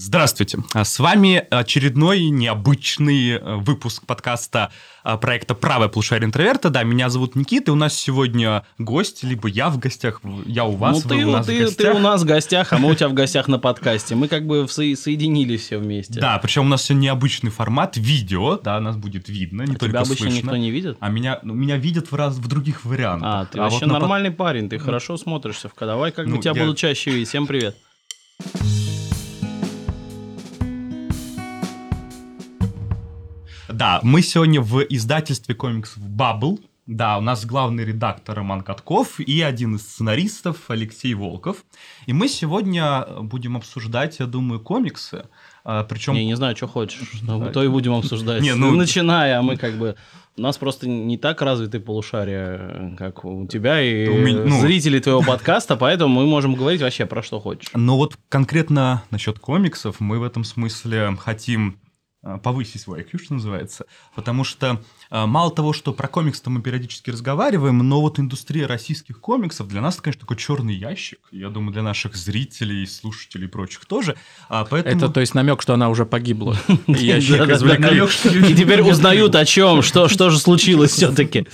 Здравствуйте. А С вами очередной необычный э, выпуск подкаста а, проекта «Правое полушарие интроверта». Да, меня зовут Никита, и у нас сегодня гость, либо я в гостях, я у вас, ну, вы ты, у нас ты, в гостях. ты у нас в гостях, а мы у тебя в гостях на подкасте. Мы как бы со- соединились все вместе. Да, причем у нас сегодня необычный формат, видео, да, нас будет видно, не А только тебя обычно слышно. никто не видит? А меня, ну, меня видят в, раз, в других вариантах. А, ты вот вообще на под- нормальный парень, ты хорошо смотришься. Давай как бы Ну, тебя я- будут чаще видеть. Всем привет. Да, мы сегодня в издательстве комиксов Bubble. Да, у нас главный редактор Роман Катков и один из сценаристов Алексей Волков. И мы сегодня будем обсуждать, я думаю, комиксы. А, Причем Я не знаю, что хочешь. Ну, Да. То и будем обсуждать. Не, ну- Ты начинай, а мы как бы... У нас просто не так развиты полушария, как у тебя и У меня- ну. зрителей твоего подкаста, поэтому мы можем говорить вообще про что хочешь. Но вот конкретно насчет комиксов мы в этом смысле хотим э, повысить свой IQ, что называется. Потому что э, мало того, что про комиксы мы периодически разговариваем, но вот индустрия российских комиксов для нас, это, конечно, такой черный ящик. Я думаю, для наших зрителей, слушателей и прочих тоже. А поэтому... Это, то есть, намек, что она уже погибла. Ящик И теперь узнают о чем, что же случилось все-таки.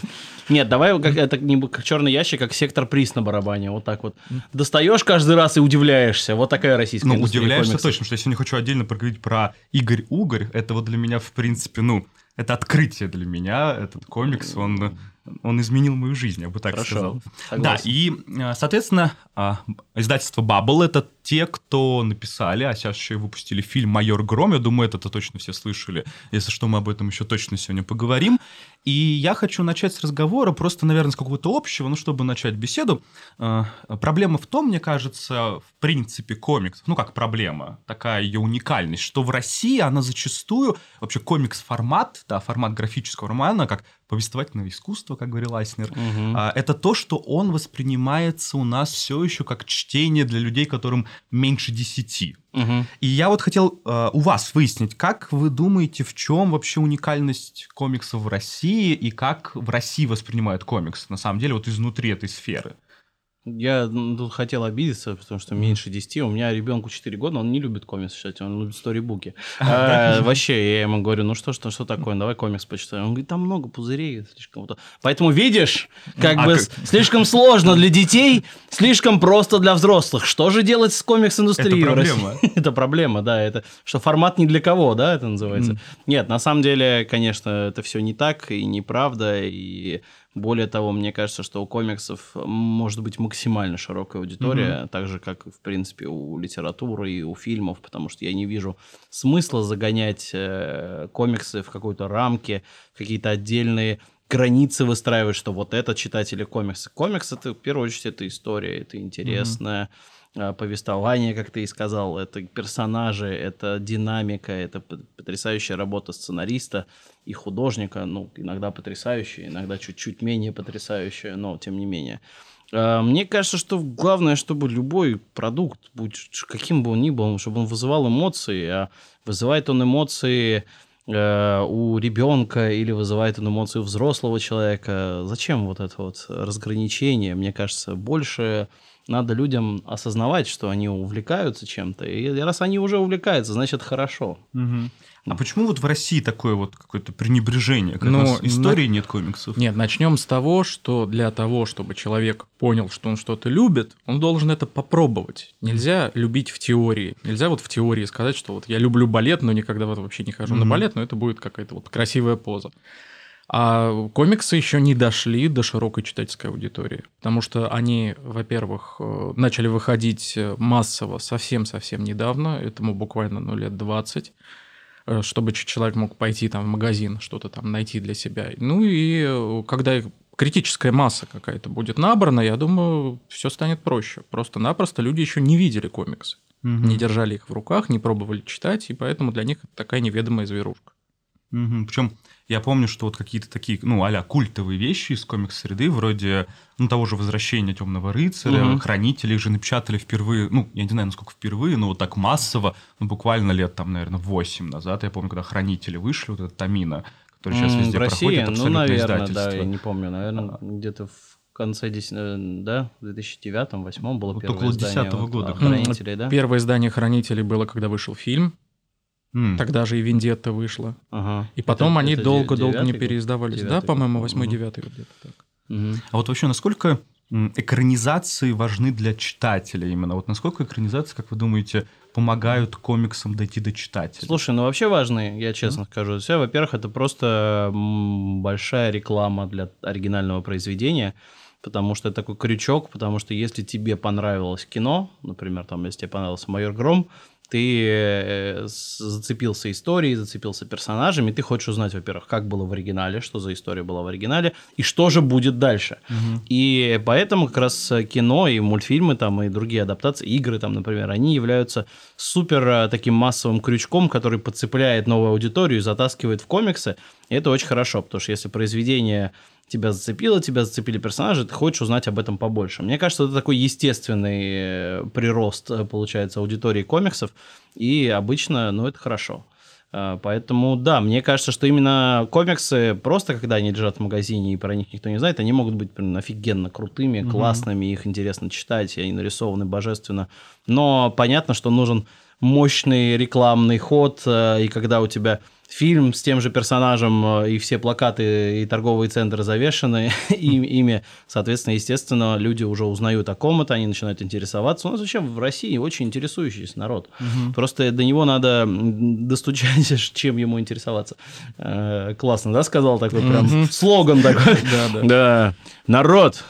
Нет, давай как, это не как черный ящик, как сектор приз на барабане. Вот так вот. Достаешь каждый раз и удивляешься. Вот такая российская Ну, удивляешься комиксов. точно, что я сегодня хочу отдельно поговорить про Игорь Угорь. Это вот для меня, в принципе, ну, это открытие для меня. Этот комикс, он, он изменил мою жизнь, я бы так Хорошо, сказал. согласен. Да, и, э, соответственно, а, издательство Bubble — это те, кто написали, а сейчас еще и выпустили фильм «Майор Гром». Я думаю, это-то точно все слышали. Если что, мы об этом еще точно сегодня поговорим. И я хочу начать с разговора, просто, наверное, с какого-то общего, ну, чтобы начать беседу. Э, Проблема в том, мне кажется, в принципе, комиксов, ну, как проблема, такая ее уникальность, что в России она зачастую, вообще комикс-формат, да, формат графического романа, как повествовательное искусство, как говорил Айснер, а, это то, что он воспринимается у нас все еще как чтение для людей, которым меньше десяти. Мгм. И я вот хотел э, у вас выяснить, как вы думаете, в чем вообще уникальность комиксов в России и как в России воспринимают комикс, на самом деле, вот изнутри этой сферы? Я тут хотел обидеться, потому что меньше 10. У меня ребенку 4 года, он не любит комикс читать, он любит сторибуки. А, Вообще, я ему говорю, ну что, что, что такое, давай комикс почитаем. Он говорит, там много пузырей, слишком. Поэтому, видишь, как А бы как- слишком сложно для детей, слишком просто для взрослых. Что же делать с комикс-индустрией Это проблема. Это проблема, да, это что формат не для кого, да, это называется. Нет, на самом деле, конечно, это все не так и неправда, и более того, мне кажется, что у комиксов может быть максимально широкая аудитория, так же, как, в принципе, у литературы и у фильмов, потому что я не вижу смысла загонять э, комиксы в какой-то рамке, в какие-то отдельные границы выстраивать, что вот это читатели комикса. Комикс это, в первую очередь, это история, это интересная э, повествование, как ты и сказал, это персонажи, это динамика, это потрясающая работа сценариста и художника, ну, иногда потрясающая, иногда чуть-чуть менее потрясающая, но тем не менее. Э, Мне кажется, что главное, чтобы любой продукт, будь каким бы он ни был, чтобы он вызывал эмоции, а вызывает он эмоции э, у ребенка или вызывает он эмоции у взрослого человека. Зачем вот это вот разграничение? Мне кажется, больше надо людям осознавать, что они увлекаются чем-то. И раз они уже увлекаются, значит хорошо. А почему вот в России такое вот какое-то пренебрежение? Как Ну, у нас на- истории нет комиксов. Нет, начнем с того, что для того, чтобы человек понял, что он что-то любит, он должен это попробовать. Нельзя любить в теории. Нельзя вот в теории сказать, что вот я люблю балет, но никогда вот вообще не хожу на Мгм. балет, но это будет какая-то вот красивая поза. А комиксы еще не дошли до широкой читательской аудитории, потому что они, во-первых, э, начали выходить э, массово совсем-совсем недавно, этому буквально ну, лет 20, э, чтобы человек мог пойти там в магазин, что-то там найти для себя. Ну и когда критическая масса какая-то будет набрана, я думаю, все станет проще. Просто-напросто люди еще не видели комиксы, Мгм. не держали их в руках, не пробовали читать, и поэтому для них это такая неведомая зверушка. Причем я помню, что вот какие-то такие, ну, а культовые вещи из комикс-среды, вроде, ну, того же «Возвращения темного рыцаря», Мгм. «Хранители» же напечатали впервые, ну, я не знаю, насколько впервые, но вот так массово, ну, буквально лет там, наверное, 8 назад, я помню, когда «Хранители» вышли, вот этот Тамина, который сейчас везде в России, проходит, ну, абсолютно наверное, да, я не помню, наверное, где-то в конце 10, э, да, в 2009-2008 было Вот первое около издание 10-го вот, года, а. Хранителей, да? Первое издание «Хранителей» было, когда вышел фильм. М. Тогда же и «Вендетта» вышла. Ага. И потом Это- они долго-долго не девятый переиздавались. Да, по-моему, восьмой, девятый вот где-то так. Мгм. А вот вообще, насколько экранизации важны для читателя именно? Вот насколько экранизации, как вы думаете, помогают комиксам дойти до читателя? Слушай, ну вообще важные, я честно скажу. Все, во-первых, это просто большая реклама для оригинального произведения, потому что это такой крючок, потому что если тебе понравилось кино, например, там, если тебе понравился «Майор Гром», ты э, зацепился историей, зацепился персонажами, ты хочешь узнать, во-первых, как было в оригинале, что за история была в оригинале, и что же будет дальше. И поэтому как раз кино и мультфильмы там и другие адаптации, игры там, например, они являются супер э, таким массовым крючком, который подцепляет новую аудиторию и затаскивает в комиксы. И это очень хорошо, потому что если произведение тебя зацепило, тебя зацепили персонажи, ты хочешь узнать об этом побольше. Мне кажется, это такой естественный э, прирост, э, получается, аудитории комиксов, и обычно, ну, это хорошо. А, Поэтому, да, мне кажется, что именно комиксы, просто когда они лежат в магазине и про них никто не знает, они могут быть прям офигенно крутыми, Мгм. классными, их интересно читать, и они нарисованы божественно. Но понятно, что нужен мощный рекламный ход, э, и когда у тебя фильм с тем же персонажем, э, и все плакаты и торговые центры завешены им- ими, соответственно, естественно, люди уже узнают о ком это, они начинают интересоваться. У нас вообще в России очень интересующийся народ. Просто до него надо достучаться, чем ему интересоваться. Э, Классно, да, сказал такой прям слоган такой. Да, да. Да, народ,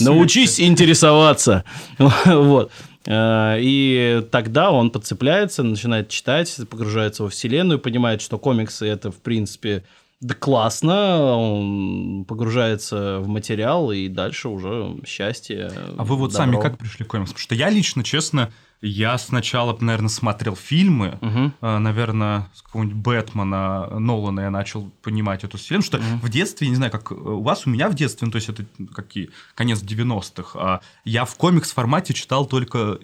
научись интересоваться. Вот. Э, И тогда он подцепляется, начинает читать, погружается во вселенную, понимает, что комиксы это, в принципе, да классно, он погружается в материал, и дальше уже счастье. А вы вот добро. сами как пришли к комиксам? Потому что я лично, честно, я сначала, наверное, смотрел фильмы, э, наверное, с какого-нибудь Бэтмена, Нолана я начал понимать эту вселенную, что Мгм. в детстве, не знаю, как у вас, у меня в детстве, ну, то есть это какие, конец 90-х, а я в комикс-формате читал только...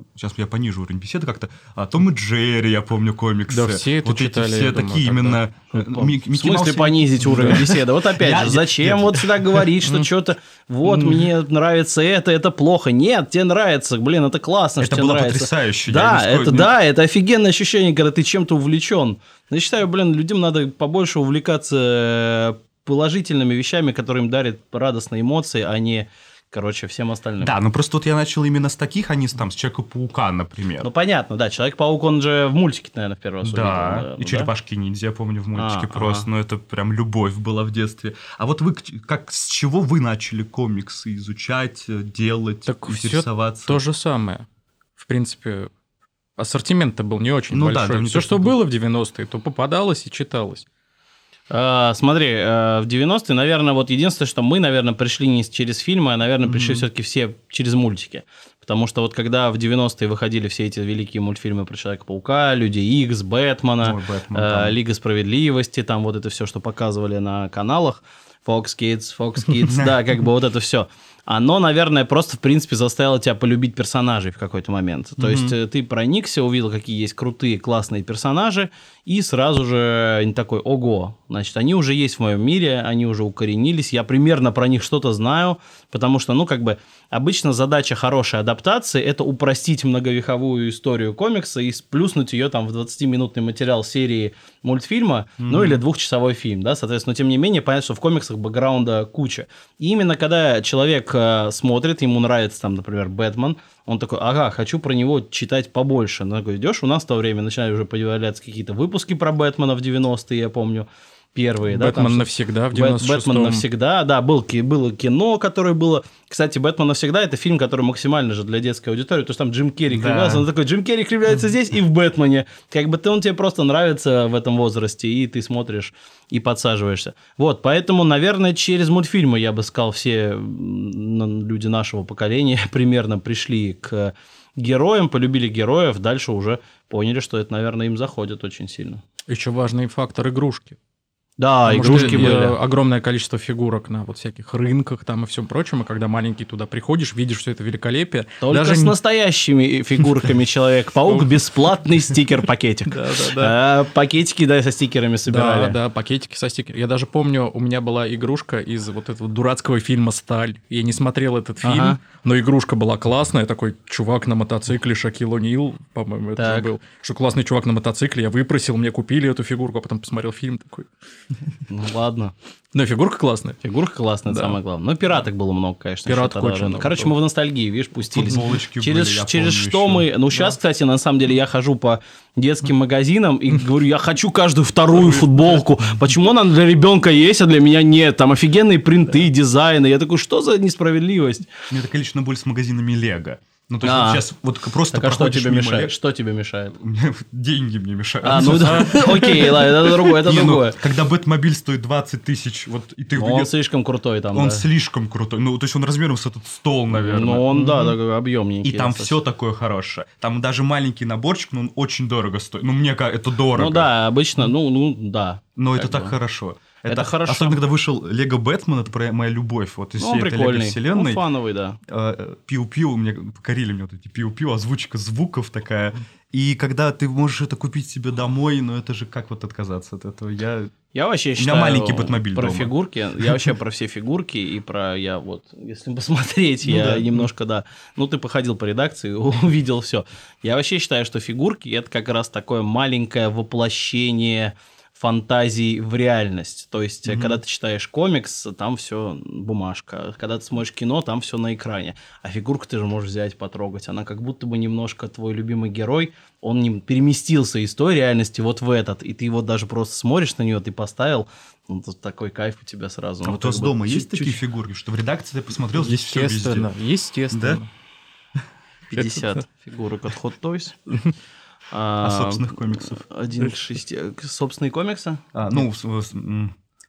э, Сейчас я понижу уровень беседы как-то. А, Том и Джерри, я помню, комиксы. Да, все это вот читали, эти все я думаю, такие тогда. именно... э, В Ми- Микки смысле Маус- понизить уровень беседы? Вот опять Я- же, зачем нет. вот сюда говорить, что что-то, вот, мне нравится это, это плохо. Нет, тебе нравится, блин, это классно, что Это тебе было нравится. потрясающе. я Да, ни с коей- это да, это офигенное ощущение, когда ты чем-то увлечен. Я считаю, блин, людям надо побольше увлекаться э, положительными вещами, которые им дарят радостные эмоции, а не, короче, всем остальным. Да, ну просто вот я начал именно с таких, а не с, там, с Человека-паука, например. Ну, понятно, да, Человек-паук, он же в мультике, наверное, в первый раз увидел, Да, наверное, и черепашки-ниндзя, я помню, в мультике А, просто, ага. ну это прям любовь была в детстве. А вот вы, как, с чего вы начали комиксы изучать, э, делать, Так интересоваться? То же самое. В принципе, ассортимент-то был не очень Ну да, большой. да, не Все, то, что что было в 90-е, то попадалось и читалось. А, смотри, э, в 90-е, наверное, вот единственное, что мы, наверное, пришли не через фильмы, а, наверное, пришли все-таки все через мультики. Потому что вот когда в 90-е выходили все эти великие мультфильмы про Человека-паука, Люди Икс, Бэтмена, Ой, Бэтмен, э, там. Лига Справедливости, там вот это все, что показывали на каналах, Fox Kids, Fox Kids, да, как бы вот это все. Оно, наверное, просто, в принципе, заставило тебя полюбить персонажей в какой-то момент. То есть э, ты проникся, увидел, какие есть крутые, классные персонажи, и сразу же не такой, ого, значит, они уже есть в моем мире, они уже укоренились, я примерно про них что-то знаю, потому что, ну, как бы, обычно задача хорошей адаптации – это упростить многовековую историю комикса и сплюснуть ее там в 20-минутный материал серии мультфильма, ну, или двухчасовой фильм, да, соответственно, но тем не менее, понятно, что в комиксах бэкграунда куча. И именно когда человек э, смотрит, ему нравится там, например, Бэтмен, он такой, ага, хочу про него читать побольше. Ну, такой, идешь, у нас в то время начинали уже появляться какие-то выпуски про Бэтмена в 90-е, я помню, первые. да, там Бэтмен навсегда в Бэт- 96-м. Бэтмен навсегда, да, был, было кино, которое было... Кстати, Бэтмен навсегда это фильм, который максимально же для детской аудитории, потому что там Джим Керри Да. кривлялся, он такой, Джим Керри кривляется здесь и в Бэтмене. Как бы ты, он тебе просто нравится в этом возрасте, и ты смотришь и подсаживаешься. Вот, поэтому, наверное, через мультфильмы, я бы сказал, все люди нашего поколения примерно пришли к героям, полюбили героев, дальше уже поняли, что это, наверное, им заходит очень сильно. Еще важный фактор игрушки. Да, Потому игрушки что, были. огромное количество фигурок на вот всяких рынках там и всем прочем, и когда маленький туда приходишь, видишь все это великолепие. Только даже с настоящими фигурками Человек-паук бесплатный стикер-пакетик. Да, да, да. А, Пакетики, да, со стикерами собирали. да, пакетики со стикерами. Я даже помню, у меня была игрушка из вот этого дурацкого фильма «Сталь». Я не смотрел этот фильм, но игрушка была классная. Такой чувак на мотоцикле, Шакил О'Нил, по-моему, это был. Что классный чувак на мотоцикле. Я выпросил, мне купили эту фигурку, а потом посмотрел фильм такой. Ну ладно. Ну, фигурка классная. Фигурка классная, это Да. самое главное. Ну, пираток было много, конечно. Очень же. много Короче, было. мы в ностальгии, видишь, пустились. Футболочки Через, были, через что еще. мы... Ну, сейчас, кстати, на самом деле, я хожу по детским магазинам и говорю, я хочу каждую вторую футболку. Почему она для ребенка есть, а для меня нет? Там офигенные принты, дизайны. Я такой, что за несправедливость? У меня такая личная боль с магазинами Лего. Ну, то есть А. вот сейчас вот просто Так а что тебе мешает? Лего- Что тебе мешает? Деньги мне мешают. А, ну да, окей, ладно, это другое, это ну, другое. когда Бэтмобиль стоит 20 тысяч, вот и ты Но Он слишком крутой там, он слишком крутой. Ну, то есть он размером с этот стол, наверное. Ну, он, да, такой объемненький. И там все такое хорошее. Там даже маленький наборчик, но он очень дорого стоит. Ну, мне кажется, это дорого. Ну да, обычно, ну, ну, да. Но это так хорошо. Это хорошо. Особенно, когда вышел Лего Бэтмен, это про моя любовь вот из Ну, он всей этой прикольный. Лего-вселенной. Ну, фановый, да. э, пиу-пиу, мне покорили мне вот эти пиу-пиу, озвучка звуков такая. И когда ты можешь это купить себе домой, ну это же как вот отказаться от этого? Я... Я вообще меня считаю... маленький Бэтмобиль Про дома. фигурки, я вообще про все фигурки и про, я вот, если посмотреть, Ну я да. немножко, да. Ну, ты походил по редакции, увидел все. Я вообще считаю, что фигурки это как раз такое маленькое воплощение фантазий в реальность. То есть, Мгм. когда ты читаешь комикс, там все бумажка. Когда ты смотришь кино, там все на экране. А фигурку ты же можешь взять, потрогать. Она как будто бы немножко твой любимый герой, он не переместился из той реальности вот в этот. И ты его даже просто смотришь на нее, ты поставил, ну, тут такой кайф у тебя сразу. А Ну, вот у вас дома есть чуть-чуть такие фигурки, что в редакции ты посмотрел, здесь все везде? Естественно, естественно. 50 фигурок от Hot Toys. А собственных комиксов? Один к шести. Собственные комиксы? А, ну,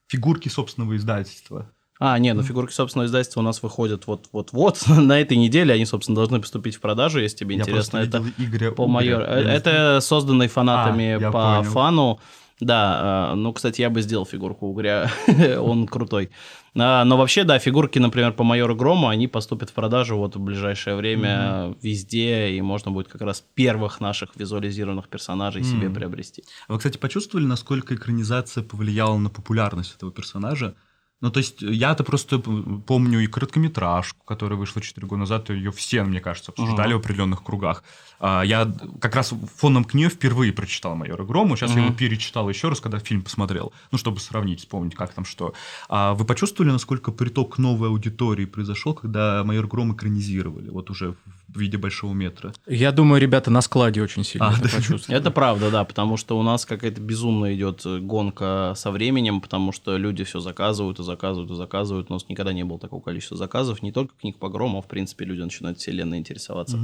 фигурки собственного издательства. А, нет, ну фигурки собственного издательства у нас выходят вот-вот-вот. На этой неделе они, собственно, должны поступить в продажу, если тебе Я интересно. Это Игоря по майор... Не Это созданный фанатами А, по понял. фану. Да, э, ну, кстати, я бы сделал фигурку Угря, он крутой. А, Но вообще, да, фигурки, например, по Майору Грому, они поступят в продажу вот в ближайшее время везде, и можно будет как раз первых наших визуализированных персонажей себе Мгм. приобрести. А Вы, кстати, почувствовали, насколько экранизация повлияла на популярность этого персонажа? Ну, то есть, я-то просто помню и короткометражку, которая вышла 4 года назад, ее все, мне кажется, обсуждали в определенных кругах. А, Я как раз фоном к нее впервые прочитал «Майора Грому», сейчас я его перечитал еще раз, когда фильм посмотрел, ну, чтобы сравнить, вспомнить, как там что. А вы почувствовали, насколько приток новой аудитории произошел, когда «Майор Гром» экранизировали, вот уже в виде большого метра? Я думаю, ребята на складе очень сильно А, это да. почувствовали. Это правда, да, потому что у нас какая-то безумная идет гонка со временем, потому что люди все заказывают и заказывают и заказывают. У нас никогда не было такого количества заказов, не только книг по грому, а в принципе люди начинают вселенной интересоваться.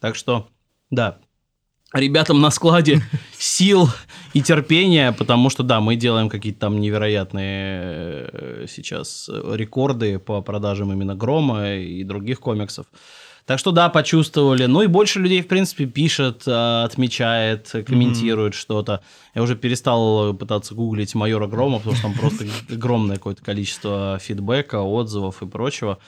Так что, да, ребятам на складе сил и терпения, потому что, да, мы делаем какие-то там невероятные э, сейчас рекорды по продажам именно Грома и других комиксов. Так что да, почувствовали. Ну и больше людей, в принципе, пишет, э, отмечает, комментирует что-то. Я уже перестал пытаться гуглить майора Грома, потому что там просто огромное какое-то количество фидбэка, отзывов и прочего.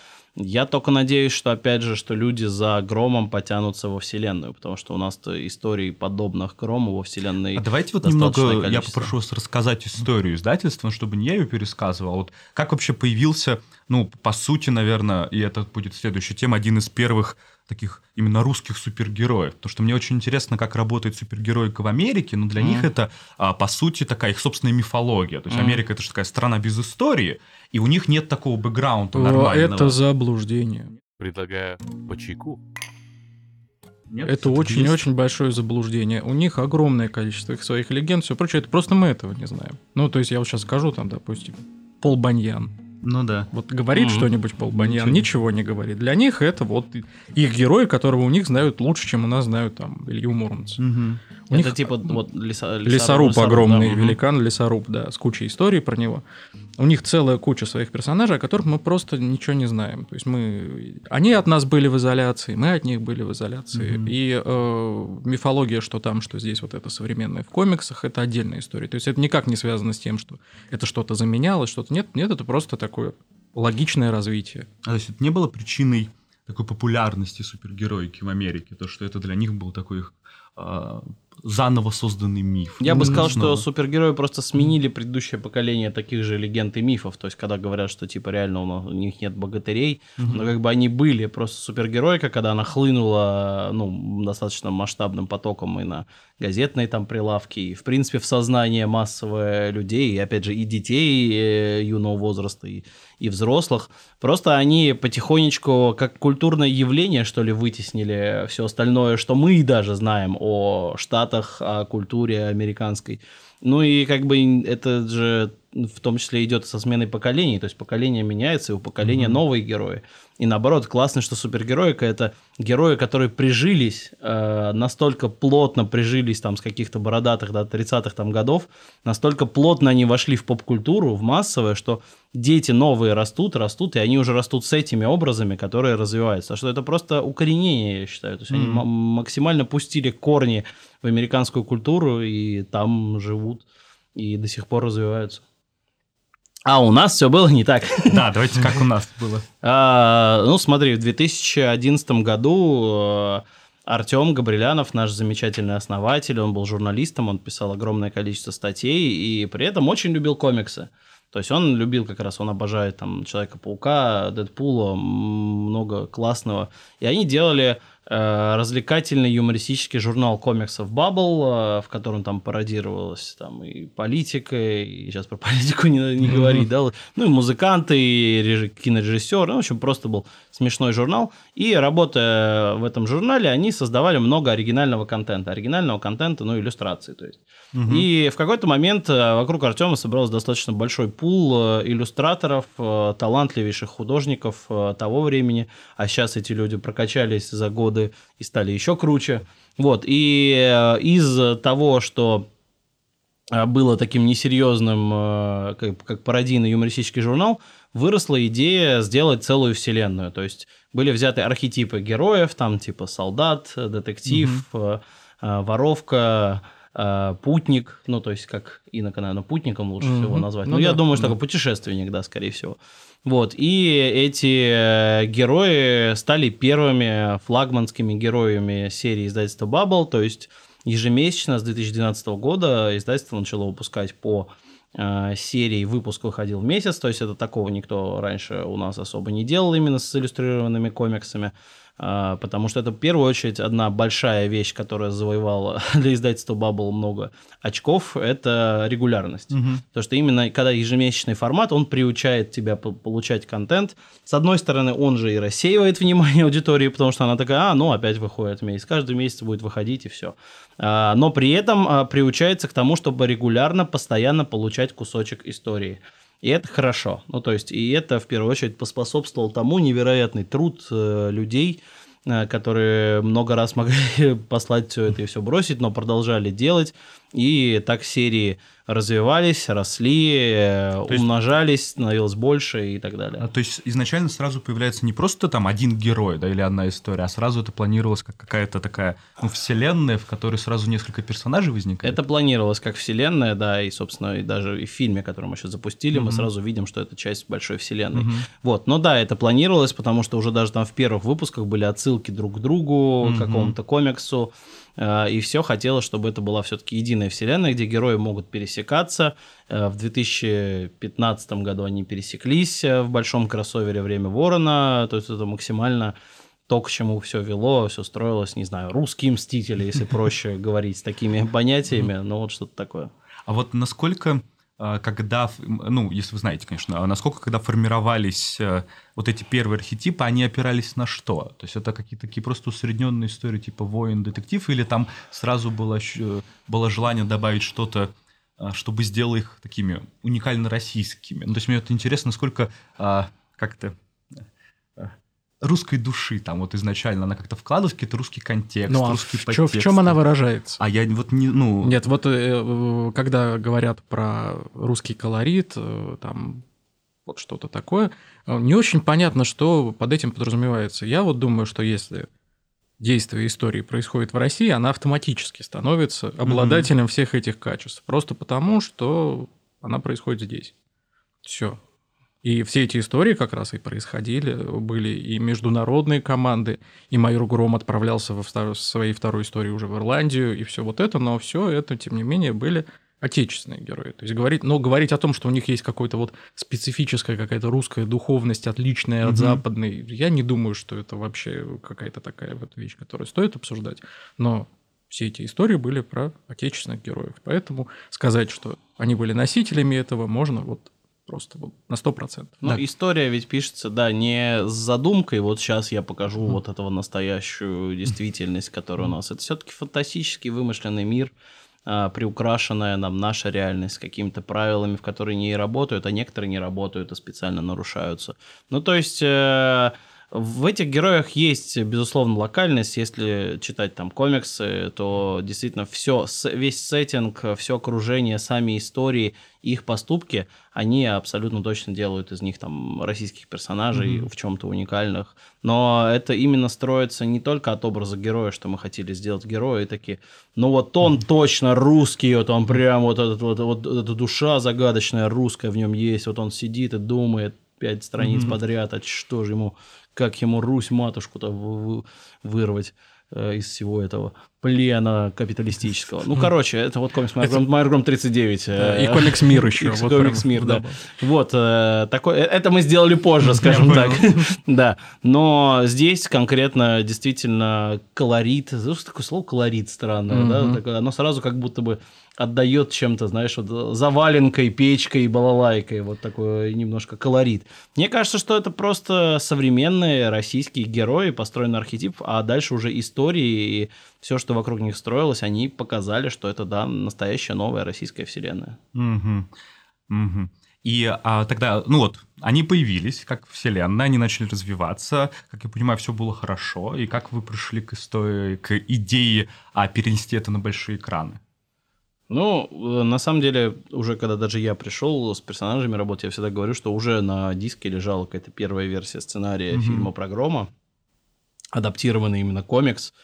Я только надеюсь, что, опять же, что люди за Громом потянутся во Вселенную, потому что у нас-то историй подобных Грому во Вселенной А давайте вот немного, я количество. попрошу вас рассказать историю издательства, чтобы не я ее пересказывал. Вот как вообще появился, ну, по сути, наверное, и это будет следующая тема, один из первых таких именно русских супергероев. Потому что мне очень интересно, как работает супергеройка в Америке, но для Мгм. них это, а, по сути, такая их собственная мифология. То есть Мгм. Америка — это же такая страна без истории, и у них нет такого бэкграунда нормального. Это заблуждение. Предлагаю по чайку. Нет? Это очень-очень большое заблуждение. У них огромное количество их своих легенд, все прочее. Это просто мы этого не знаем. Ну, то есть я вот сейчас скажу, там, допустим, Пол Баньян. Ну да. Вот говорит Мгм. что-нибудь Пол Баньян, Ничего. ничего не говорит. Для них это вот их герой, которого у них знают лучше, чем у нас знают там Илью Муромца. Мгм. У Это них типа вот леса- Лесоруб, да, огромный мгм. великан, лесоруб, да, с кучей историй про него. У них целая куча своих персонажей, о которых мы просто ничего не знаем. То есть мы, они от нас были в изоляции, мы от них были в изоляции. Мгм. И э, мифология, что там, что здесь вот это современное в комиксах, это отдельная история. То есть это никак не связано с тем, что это что-то заменялось, что-то нет. Нет, это просто такое логичное развитие. А, то есть это не было причиной такой популярности супергероики в Америке, то, что это для них был такой их а, заново созданный миф. Я бы сказал, что супергерои просто сменили предыдущее поколение таких же легенд и мифов. То есть, когда говорят, что типа реально у, них нет богатырей, но как бы они были. Просто супергеройка, когда она хлынула ну, достаточно масштабным потоком и на газетные там прилавки, и в принципе в сознание массовое людей, и опять же и детей э, юного возраста, и, и взрослых. Просто они потихонечку, как культурное явление, что ли, вытеснили все остальное, что мы даже знаем о Штатах, о культуре американской. Ну и как бы это же в том числе идет со сменой поколений, то есть поколение меняется, и у поколения новые герои. И наоборот, классно, что супергероика это герои, которые прижились, э, настолько плотно прижились там с каких-то бородатых до 30-х там годов, настолько плотно они вошли в поп-культуру, в массовое, что дети новые растут, растут, и они уже растут с этими образами, которые развиваются. А что это просто укоренение, я считаю. То есть они Мгм. м- максимально пустили корни в американскую культуру, и там живут, и до сих пор развиваются. А у нас все было не так. Да, давайте как у нас было. А, ну, смотри, в 2011 году Артем Габрилянов, наш замечательный основатель, он был журналистом, он писал огромное количество статей и при этом очень любил комиксы. То есть он любил как раз, он обожает там Человека-паука, Дэдпула, много классного. И они делали э, развлекательный юмористический журнал комиксов Bubble, э, в котором там пародировалась там и политика, и сейчас про политику не, не говорить, да, ну и музыканты, и реж- кинорежиссеры, ну, в общем, просто был смешной журнал. И работая в этом журнале, они создавали много оригинального контента, оригинального контента, ну, иллюстрации, то есть. И в какой-то момент э, вокруг Артема собрался достаточно большой пул э, иллюстраторов, э, талантливейших художников э, того времени, а сейчас эти люди прокачались за годы и стали еще круче. Вот, и э, из того, что э, было таким несерьезным, э, как, как пародийный юмористический журнал, выросла идея сделать целую вселенную. То есть были взяты архетипы героев, там типа солдат, детектив, э, воровка, э, путник, ну то есть как инока, наверное, путником лучше Мгм. всего назвать. Ну Ну, я да, думаю, что да. такой путешественник, да, скорее всего. Вот, и эти э, герои стали первыми флагманскими героями серии издательства Bubble, то есть ежемесячно с 2012 года издательство начало выпускать по э, серии, выпуск выходил в месяц, то есть это такого никто раньше у нас особо не делал именно с иллюстрированными комиксами, потому что это в первую очередь одна большая вещь, которая завоевала для издательства Bubble много очков, это регулярность. Потому что именно когда ежемесячный формат, он приучает тебя по- получать контент. С одной стороны, он же и рассеивает внимание аудитории, потому что она такая, а, ну, опять выходит месяц. Каждый месяц будет выходить, и все. Но при этом а, приучается к тому, чтобы регулярно, постоянно получать кусочек истории. И это хорошо. Ну, то есть, и это в первую очередь поспособствовал тому невероятный труд э, людей, э, которые много раз могли послать все это и все бросить, но продолжали делать. И так серии развивались, росли, э, есть- умножались, становилось больше и так далее. А, то есть изначально сразу появляется не просто там один герой, да, или одна история, а сразу это планировалось как какая-то такая, ну, вселенная, в которой сразу несколько персонажей возникает. Это планировалось как вселенная, да, и, собственно, и даже и в фильме, который мы сейчас запустили, мы сразу видим, что это часть большой вселенной. Вот, но да, это планировалось, потому что уже даже там в первых выпусках были отсылки друг к другу, к какому-то комиксу, и все хотелось, чтобы это была все-таки единая вселенная, где герои могут пересекаться. Э, В 2015 году они пересеклись э, в большом кроссовере «Время ворона», то есть это максимально то, к чему все вело, все строилось, не знаю, русские мстители, если проще говорить с такими понятиями, ну вот что-то такое. А вот насколько, а, когда, ф- м, ну, если вы знаете, конечно, а насколько, когда формировались э, вот эти первые архетипы, они опирались на что? То есть это какие-то такие просто усредненные истории типа воин, детектив, или там сразу было, ощ- было желание добавить что-то, а, чтобы сделать их такими уникально российскими? Ну, то есть мне вот интересно, насколько а, как-то а, русской души там вот изначально она как-то вкладывалась, какой-то русский контекст, Ну а русский в, чё- в подтекст. чем она выражается? А я вот не, ну... Нет, вот э, э, когда говорят про русский колорит, э, там вот что-то такое. Не очень понятно, что под этим подразумевается. Я вот думаю, что если действие истории происходит в России, она автоматически становится обладателем всех этих качеств. Просто потому, что она происходит здесь. Все. И все эти истории как раз и происходили. Были и международные команды, и майор Гром отправлялся во втор- своей второй истории уже в Ирландию, и все вот это, но все это, тем не менее, были отечественные герои. То есть говорить, но говорить о том, что у них есть какой-то вот специфическая какая-то русская духовность, отличная от Мгм. западной, я не думаю, что это вообще какая-то такая вот вещь, которую стоит обсуждать. Но все эти истории были про отечественных героев. Поэтому сказать, что они были носителями этого, можно вот просто вот на 100%. Ну, Да. история ведь пишется, да, не с задумкой, вот сейчас я покажу вот этого настоящую действительность, которая у нас. Это все-таки фантастический вымышленный мир, а, приукрашенная нам наша реальность с какими-то правилами, в которые не работают, а некоторые не работают и специально нарушаются. Ну, то есть... в этих героях есть, безусловно, локальность. Если читать там комиксы, то действительно все, весь сеттинг, все окружение, сами истории, их поступки, они абсолютно точно делают из них там российских персонажей в чем-то уникальных. Но это именно строится не только от образа героя, что мы хотели сделать героя, и такие, ну вот он точно русский, вот он прям вот, этот, вот, вот эта душа загадочная русская в нем есть, вот он сидит и думает пять страниц подряд, а что же ему, как ему Русь матушку-то вы- вы- вырвать э, из всего этого плена капиталистического. Ну, короче, это вот комикс Майор Гром- Майор Гром 39. э, И комикс «Мир» еще. и комикс «Мир», да. Вот, э, такой, это мы сделали позже, скажем так. Да, но здесь конкретно действительно колорит, такое слово колорит странное, да, оно сразу как будто бы отдает чем-то, знаешь, вот заваленкой, печкой, балалайкой, вот такой немножко колорит. Мне кажется, что это просто современные российские герои, построенный архетип, а дальше уже истории и все, что вокруг них строилось, они показали, что это, да, настоящая новая российская вселенная. Мгм. Мгм. И а, тогда, ну вот, они появились как вселенная, они начали развиваться, как я понимаю, все было хорошо. И как вы пришли к истории, к идее а, перенести это на большие экраны? Ну, э, на самом деле, уже когда даже я пришел с персонажами работать, я всегда говорю, что уже на диске лежала какая-то первая версия сценария Мгм. фильма про Грома, адаптированный именно комикс,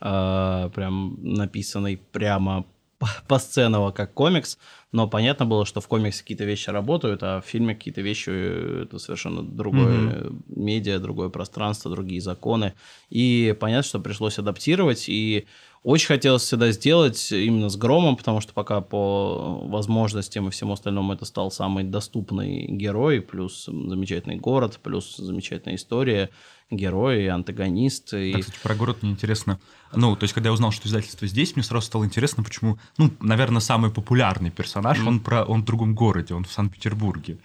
э, прям написанный прямо по- посценово как комикс, но понятно было, что в комиксе какие-то вещи работают, а в фильме какие-то вещи э, это совершенно другое э, медиа, другое пространство, другие законы. И понятно, что пришлось адаптировать, и очень хотелось всегда сделать именно с Громом, потому что пока по возможностям и всему остальному это стал самый доступный герой, плюс замечательный город, плюс замечательная история, герой, антагонист. И... Да, кстати, про город мне интересно. Ну, то есть, когда я узнал, что издательство здесь, мне сразу стало интересно, почему, ну, наверное, самый популярный персонаж, он, про, он в другом городе, он в Санкт-Петербурге.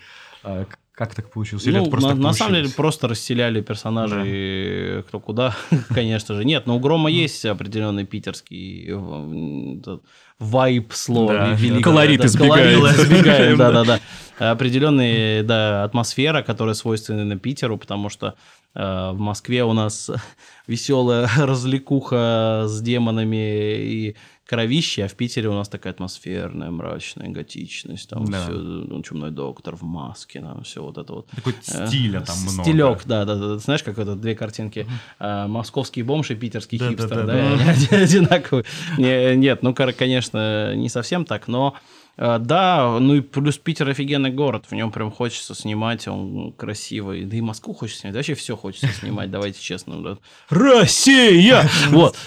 Как так получилось? Или Ну, это просто на, так на самом деле просто расселяли персонажей кто куда, конечно же. Нет, но у Грома есть определенный питерский э, вайб слова. Да, великого, колорит да, избегает. колорит избегает, да-да-да. Определенная, да, атмосфера, которая свойственна Питеру, потому что э, в Москве у нас веселая развлекуха с демонами и кровище, а в Питере у нас такая атмосферная, мрачная готичность, там Да. все, ну, чумной доктор в маске, там все вот это вот. Такой Э, стиля там много. Стилек, да, да, да. Знаешь, как это две картинки. А, Московский бомж и питерский Да, да, хипстер, да, да, да. оди- одинаковые. Не- Нет, ну, конечно, не совсем так, но э, да, ну и плюс Питер офигенный город, в нем прям хочется снимать, он красивый, да и Москву хочется снимать, вообще все хочется снимать, давайте честно. Россия! Вот,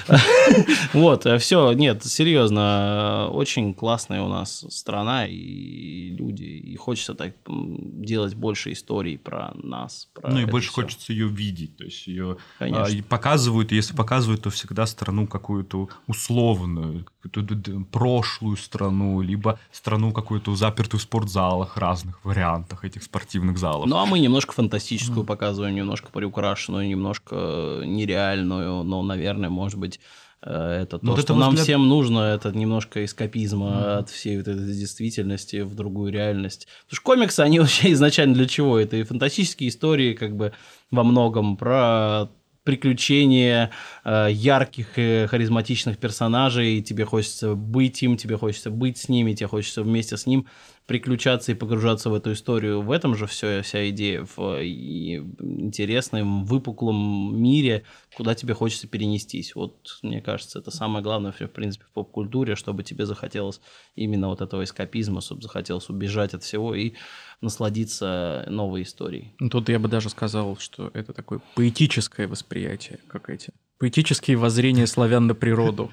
вот, все, нет, серьезно, очень классная у нас страна и люди, и хочется так делать больше историй про нас. про Ну и больше хочется ее видеть, то есть ее Конечно. а, и показывают, и если показывают, то всегда страну какую-то условную, какую-то прошлую страну, либо страну какую-то запертую в спортзалах, разных вариантах этих спортивных залов. Ну, а мы немножко фантастическую показываем, немножко приукрашенную, немножко э, нереальную, но, наверное, может быть, э, это то, Ну, вот что это, нам взгляд- всем нужно, это немножко эскапизма от всей вот этой действительности в другую реальность. Потому что комиксы, они вообще изначально для чего? Это и фантастические истории, как бы, во многом про приключения э, ярких харизматичных персонажей, и тебе хочется быть им, тебе хочется быть с ними, тебе хочется вместе с ним приключаться и погружаться в эту историю. В этом же все, вся идея, в и интересном, выпуклом мире, куда тебе хочется перенестись. Вот, мне кажется, это самое главное, в принципе, в поп-культуре, чтобы тебе захотелось именно вот этого эскапизма, чтобы захотелось убежать от всего и насладиться новой историей. Ну, Тут я бы даже сказал, что это такое поэтическое восприятие, как эти поэтические воззрения славян на природу.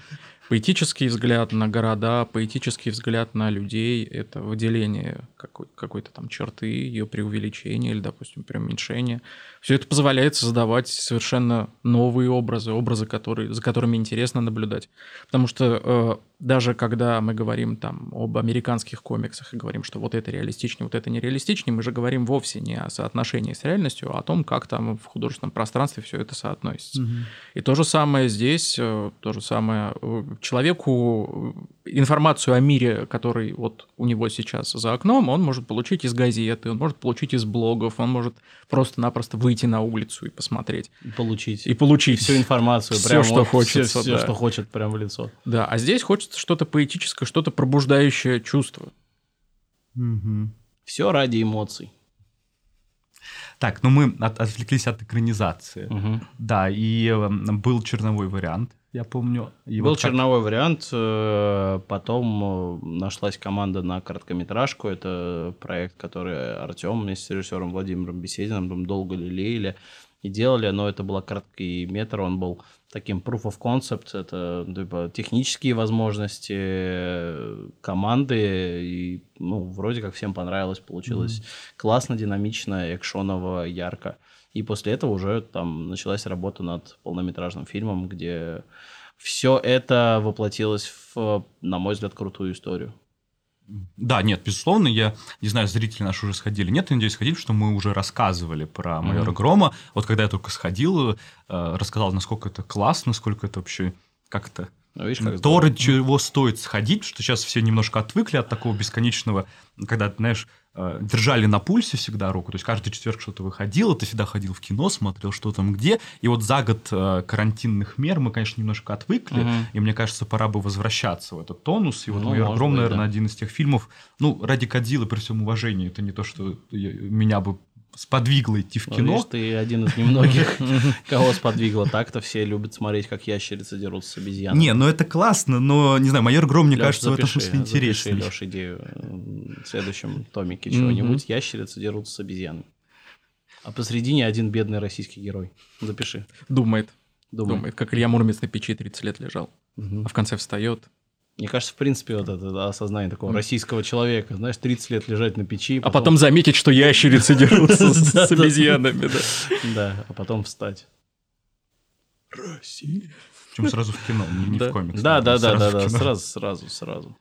Поэтический взгляд на города, поэтический взгляд на людей – это выделение какой- какой-то там черты, ее преувеличение или, допустим, преуменьшение. Все это позволяет создавать совершенно новые образы, образы, которые, за которыми интересно наблюдать. Потому что э, даже когда мы говорим там об американских комиксах и говорим, что вот это реалистичнее, вот это нереалистичнее, мы же говорим вовсе не о соотношении с реальностью, а о том, как там в художественном пространстве все это соотносится. И то же самое здесь, э, то же самое э, человеку информацию о мире, который вот у него сейчас за окном, он может получить из газеты, он может получить из блогов, он может просто-напросто выйти на улицу и посмотреть. Получить. И получить всю информацию, прям что вот хочется, все, да. что хочет, прям в лицо. Да, а здесь хочется что-то поэтическое, что-то пробуждающее чувство. Все ради эмоций. Так, ну мы от- отвлеклись от экранизации. Мгм. Да, и э, был черновой вариант, я помню. И Был вот как- черновой вариант, э, потом э, нашлась команда на короткометражку. Это проект, который Артем вместе с режиссером Владимиром Бесединым там долго лелеяли и делали, но это был короткий метр, он был таким proof of concept, это типа, технические возможности э, команды, и ну, вроде как всем понравилось, получилось классно, динамично, экшоново, ярко. И после этого уже там началась работа над полнометражным фильмом, где все это воплотилось в, на мой взгляд, крутую историю. Да, нет, безусловно, я не знаю, зрители наши уже сходили. Нет, я надеюсь, сходили, что мы уже рассказывали про майора Грома. Вот когда я только сходил, э, рассказал, насколько это классно, насколько это вообще как-то Ну, видишь, как То, чего стоит сходить, что сейчас все немножко отвыкли от такого бесконечного, когда, знаешь, держали на пульсе всегда руку, то есть каждый четверг что-то выходило, ты всегда ходил в кино, смотрел, что там где, и вот за год э, карантинных мер мы, конечно, немножко отвыкли, Мгм. и мне кажется, пора бы возвращаться в этот тонус, и вот Ну, «Майор Гром», быть, наверное, да. один из тех фильмов, ну, ради Кадзилы, при всем уважении, это не то, что меня бы сподвигло идти в Ну, кино, видишь, ты один из немногих, кого сподвигло так-то. Все любят смотреть, как ящерицы дерутся с обезьянами. не, ну это классно, но, не знаю, «Майор Гром», мне кажется, в этом смысле интереснее. Запиши, Лёш, идею в следующем томике чего-нибудь. Ящерицы дерутся с обезьянами. А посредине один бедный российский герой. Запиши. Думает, Думаю. думает, как Илья Муромец на печи 30 лет лежал, а в конце встает. Мне кажется, в принципе, вот это да, осознание такого российского человека, знаешь, 30 лет лежать на печи, А потом заметить, что ящерицы дерутся с обезьянами. да. А потом встать. Причем сразу в кино, не, в комикс. Да, да, да, сразу да, сразу, сразу, сразу.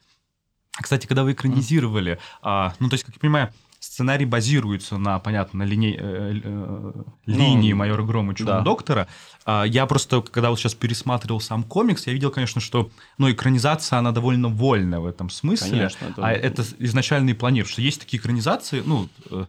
Кстати, когда вы экранизировали, а, ну, то есть, как я понимаю, сценарий базируется на, понятно, на линей- э, э, линии майора Грома Чудо да. доктора. А, я просто, когда вот сейчас пересматривал сам комикс, я видел, конечно, что ну, экранизация, она довольно вольная в этом смысле. Конечно, это- А это изначально и планировалось. Что есть такие экранизации, ну, э,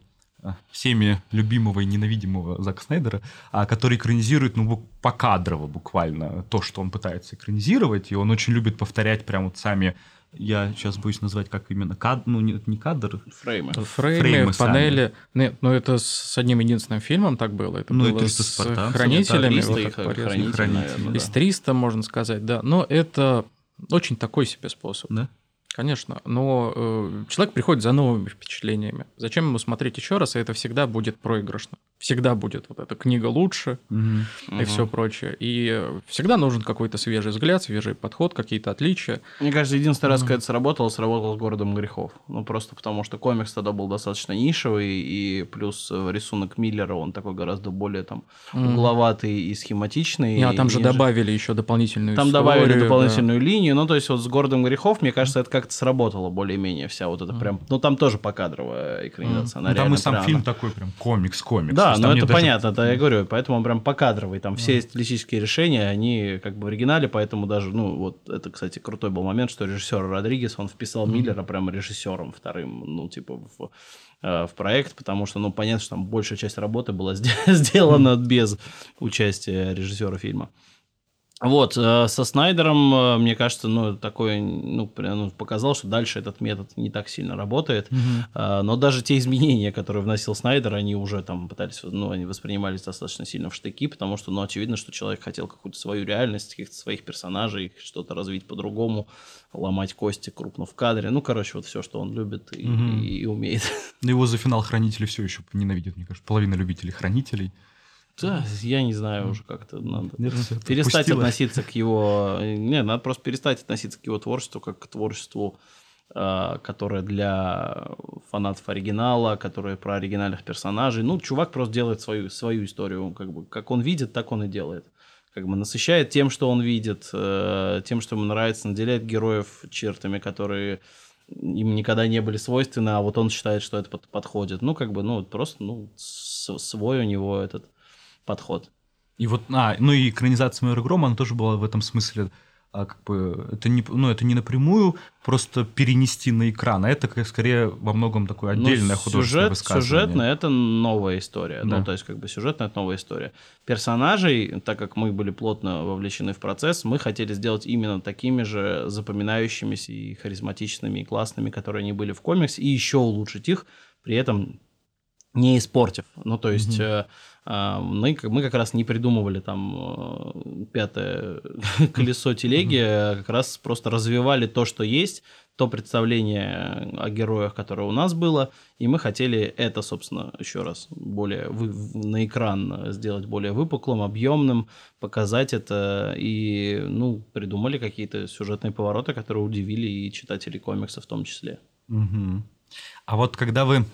всеми любимого и ненавидимого Зака Снайдера, а, который экранизирует, ну, покадрово буквально то, что он пытается экранизировать, и он очень любит повторять прям вот сами, я сейчас боюсь назвать, как именно, кад, ну, не, не кадр, Фреймы. Фреймы, Фреймы сами. панели. Нет, ну это с одним единственным фильмом так было. Это Ну, и было 300 с хранителями. 300 вот и так х- порезано. хранитель, Хранитель, наверное, да. Из 300, можно сказать, да. Но это очень такой себе способ. да? Конечно, но э, человек приходит за новыми впечатлениями. Зачем ему смотреть еще раз, и это всегда будет проигрышно. Всегда будет вот эта книга лучше и Мгм. все прочее. И э, всегда нужен какой-то свежий взгляд, свежий подход, какие-то отличия. Мне кажется, единственный раз, когда это сработало, сработало с «Городом грехов». Ну, просто потому что комикс тогда был достаточно нишевый, и плюс э, рисунок Миллера, он такой гораздо более там угловатый и схематичный. Не, а там же нежели- добавили еще дополнительную Там историю, добавили да. дополнительную линию, ну, то есть вот с «Городом грехов», мне кажется, это как-то сработало более-менее вся вот это прям... Ну, там тоже покадровая экранизация. она Ну, там и сам прям- фильм такой прям комикс-комикс. То Да, ну это даже- понятно, это я говорю, поэтому он прям покадровый, там все стилистические решения, они как бы в оригинале, поэтому даже, ну вот это, кстати, крутой был момент, что режиссер Родригес, он вписал Миллера прям режиссером вторым, ну типа в, э, в проект, потому что, ну понятно, что там большая часть работы была сде- сделана без участия режиссера фильма. Вот, э, со Снайдером, э, мне кажется, ну, такой, ну, прям, ну, показал, что дальше этот метод не так сильно работает. Э, Но даже те изменения, которые вносил Снайдер, они уже там пытались, ну, они воспринимались достаточно сильно в штыки, потому что, ну, очевидно, что человек хотел какую-то свою реальность, каких-то своих персонажей, что-то развить по-другому, ломать кости крупно в кадре. Ну, короче, вот все, что он любит и, Мгм. и- и умеет. Его за финал хранители все еще ненавидят, мне кажется. Половина любителей хранителей. Да, я не знаю уже как-то надо. Нет, перестать отпустила. относиться к его... Не, надо просто перестать относиться к его творчеству как к творчеству, э, которое для фанатов оригинала, которое про оригинальных персонажей. Ну, чувак просто делает свою, свою историю. Как, бы, как он видит, так он и делает. Как бы насыщает тем, что он видит, э, тем, что ему нравится, наделяет героев чертами, которые им никогда не были свойственны, а вот он считает, что это под- подходит. Ну, как бы, ну, вот просто, ну, свой у него этот подход. И вот, а, ну и экранизация Майора Грома, она тоже была в этом смысле, а, как бы, это не, ну, это не напрямую просто перенести на экран, а это как, скорее во многом такое Ну, отдельное художественное сюжет, высказывание. Сюжетно это новая история. Да. Ну, то есть, как бы сюжетно это новая история. Персонажей, так как мы были плотно вовлечены в процесс, мы хотели сделать именно такими же запоминающимися и харизматичными, и классными, которые они были в комиксе, и еще улучшить их, при этом не испортив. Ну, то есть, Мгм. А, мы, как- мы как раз не придумывали там э, пятое колесо телеги, а как раз просто развивали то, что есть, то представление о героях, которое у нас было, и мы хотели это, собственно, еще раз более вы- на экран сделать более выпуклым, объемным, показать это, и, ну, придумали какие-то сюжетные повороты, которые удивили и читателей комиксов в том числе. Мгм. А вот когда вы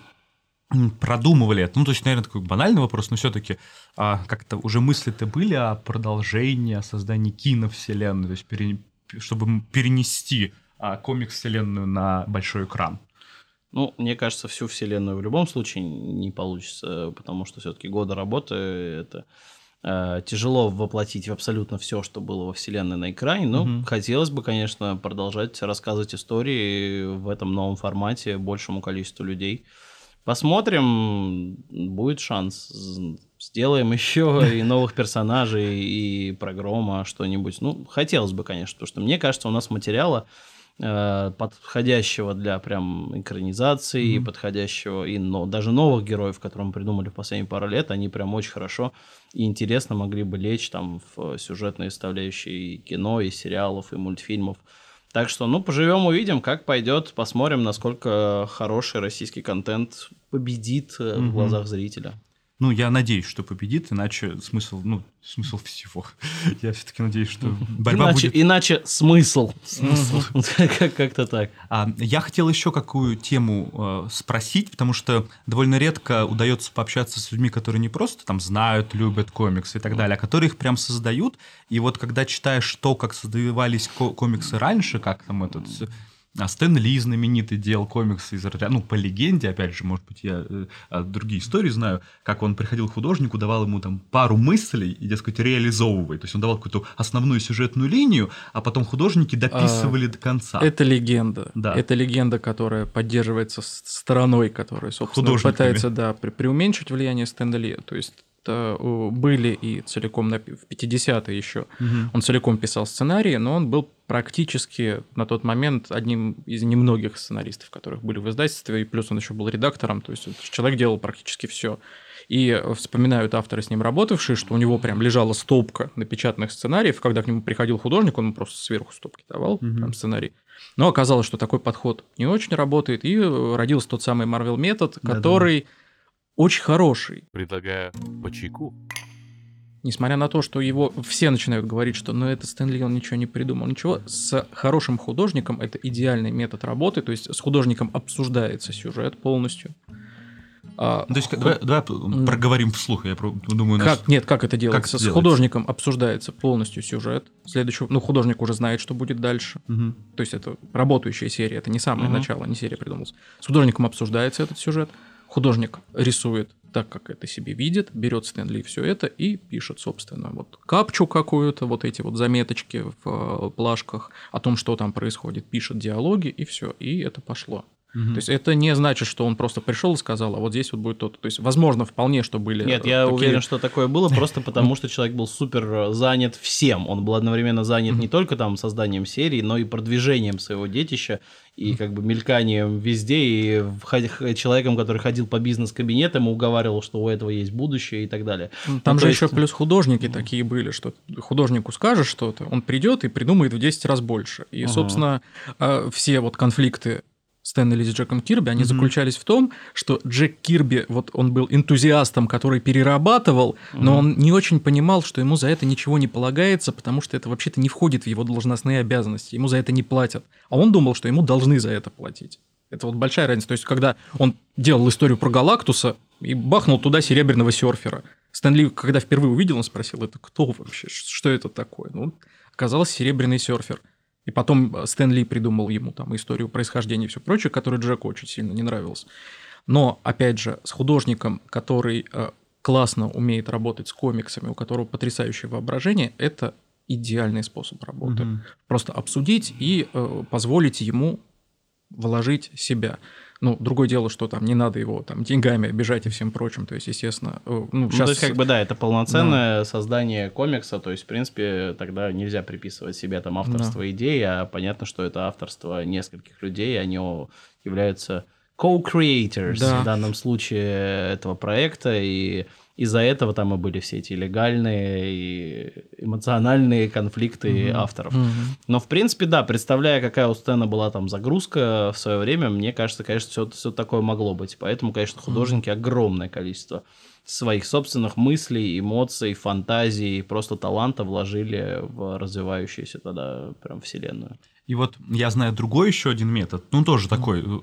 продумывали это, ну, то есть, наверное, такой банальный вопрос, но все-таки как-то уже мысли-то были о продолжении, о создании киновселенной, то есть, пере- чтобы перенести а, комикс-вселенную на большой экран. Ну, мне кажется, всю вселенную в любом случае не получится, потому что все-таки годы работы это э, тяжело воплотить в абсолютно все, что было во вселенной на экране. Но Мгм. хотелось бы, конечно, продолжать рассказывать истории в этом новом формате большему количеству людей. Посмотрим, будет шанс. Сделаем еще и новых персонажей, и про Грома что-нибудь. Ну, хотелось бы, конечно, потому что мне кажется, у нас материала э, подходящего для прям экранизации, Мгм. подходящего и но, даже новых героев, которые мы придумали в последние пару лет, они прям очень хорошо и интересно могли бы лечь там в сюжетные составляющие и кино, и сериалов, и мультфильмов. Так что, ну, поживем, увидим, как пойдет, посмотрим, насколько хороший российский контент победит э, в глазах зрителя. Ну, я надеюсь, что победит, иначе смысл, ну, смысл всего. Я все-таки надеюсь, что борьба иначе, будет... иначе смысл. Как- Как-то так. А, я хотел еще какую тему э, спросить, потому что довольно редко удается пообщаться с людьми, которые не просто там знают, любят комиксы и так далее, а которые их прям создают. И вот когда читаешь то, как создавались ко- комиксы раньше, как там этот а, Стэн Ли знаменитый делал комиксы из ну, по легенде, опять же, может быть, я э, а, другие истории знаю, как он приходил к художнику, давал ему там пару мыслей и, дескать, реализовывай. То есть он давал какую-то основную сюжетную линию, а потом художники дописывали до конца. Это легенда. Да. Это легенда, которая поддерживается стороной, которая, собственно, пытается да, пре- преуменьшить влияние Стэнда Ли. То есть были и целиком в 50-е еще. Мгм. Он целиком писал сценарии, но он был практически на тот момент одним из немногих сценаристов, которых были в издательстве, и плюс он еще был редактором, то есть человек делал практически все. И э, вспоминают авторы с ним работавшие, что у него прям лежала стопка напечатанных сценариев, когда к нему приходил художник, он ему просто сверху стопки давал, Мгм. прям сценарий. Но оказалось, что такой подход не очень работает, и э, родился тот самый Marvel метод, Да-да. Очень хороший, Предлагаю по чайку. Несмотря на то, что его все начинают говорить, что ну это Стэнли, он ничего не придумал. Ничего, с хорошим художником это идеальный метод работы, то есть с художником обсуждается сюжет полностью. А, То есть, ху- давай, давай проговорим вслух. Я думаю, нас... как, нет, как это делается? это с делается? художником обсуждается полностью сюжет. Следующего, ну, художник уже знает, что будет дальше. Мгм. То есть это работающая серия, это не самое Мгм. начало, не серия придумалась. С художником обсуждается этот сюжет. Художник рисует так, как это себе видит, берет Стэнли все это и пишет, собственно, вот капчу какую-то, вот эти вот заметочки в э, плашках о том, что там происходит, пишет диалоги и все, и это пошло. То есть это не значит, что он просто пришел и сказал, а вот здесь вот будет то-то. То есть, возможно, вполне, что были... Нет, э, я такие- уверен, что такое было просто потому, что человек был супер э, занят всем. Он был одновременно занят не только там созданием серии, но и продвижением своего детища и как бы мельканием везде, и человеком, который ходил по бизнес-кабинетам и уговаривал, что у этого есть будущее и так далее. Там Ну, же то еще плюс художники такие были, что художнику скажешь что-то, он придет и придумает в 10 раз больше. И, Ага. собственно, э, все вот конфликты Стэнли с Джеком Кирби, они заключались в том, что Джек Кирби, вот он был энтузиастом, который перерабатывал, но он не очень понимал, что ему за это ничего не полагается, потому что это вообще-то не входит в его должностные обязанности, ему за это не платят. А он думал, что ему должны за это платить. Это вот большая разница. То есть, когда он делал историю про Галактуса и бахнул туда серебряного серфера, Стэнли, когда впервые увидел, он спросил, это кто вообще, что это такое? Ну, оказалось, серебряный серфер. И потом э, Стэн Ли придумал ему там историю происхождения и все прочее, которая Джеку очень сильно не нравилась. Но, опять же, с художником, который э, классно умеет работать с комиксами, у которого потрясающее воображение, это идеальный способ работы. Просто обсудить и э, позволить ему вложить себя. Ну, другое дело, что там не надо его там деньгами обижать и всем прочим. То есть, естественно, э, ну, Ну, сейчас... то есть, как бы, да, это полноценное создание комикса, то есть, в принципе, тогда нельзя приписывать себе там авторство идеи, а понятно, что это авторство нескольких людей, они являются co-creators Да. в данном случае этого проекта, и из-за этого там и были все эти легальные и эмоциональные конфликты авторов. Мгм. Но, в принципе, да, представляя, какая у Стэна была там загрузка в свое время, мне кажется, конечно, все, все такое могло быть. Поэтому, конечно, художники огромное количество своих собственных мыслей, эмоций, фантазий, просто таланта вложили в развивающуюся тогда прям вселенную. И вот я знаю другой еще один метод, ну тоже такой э,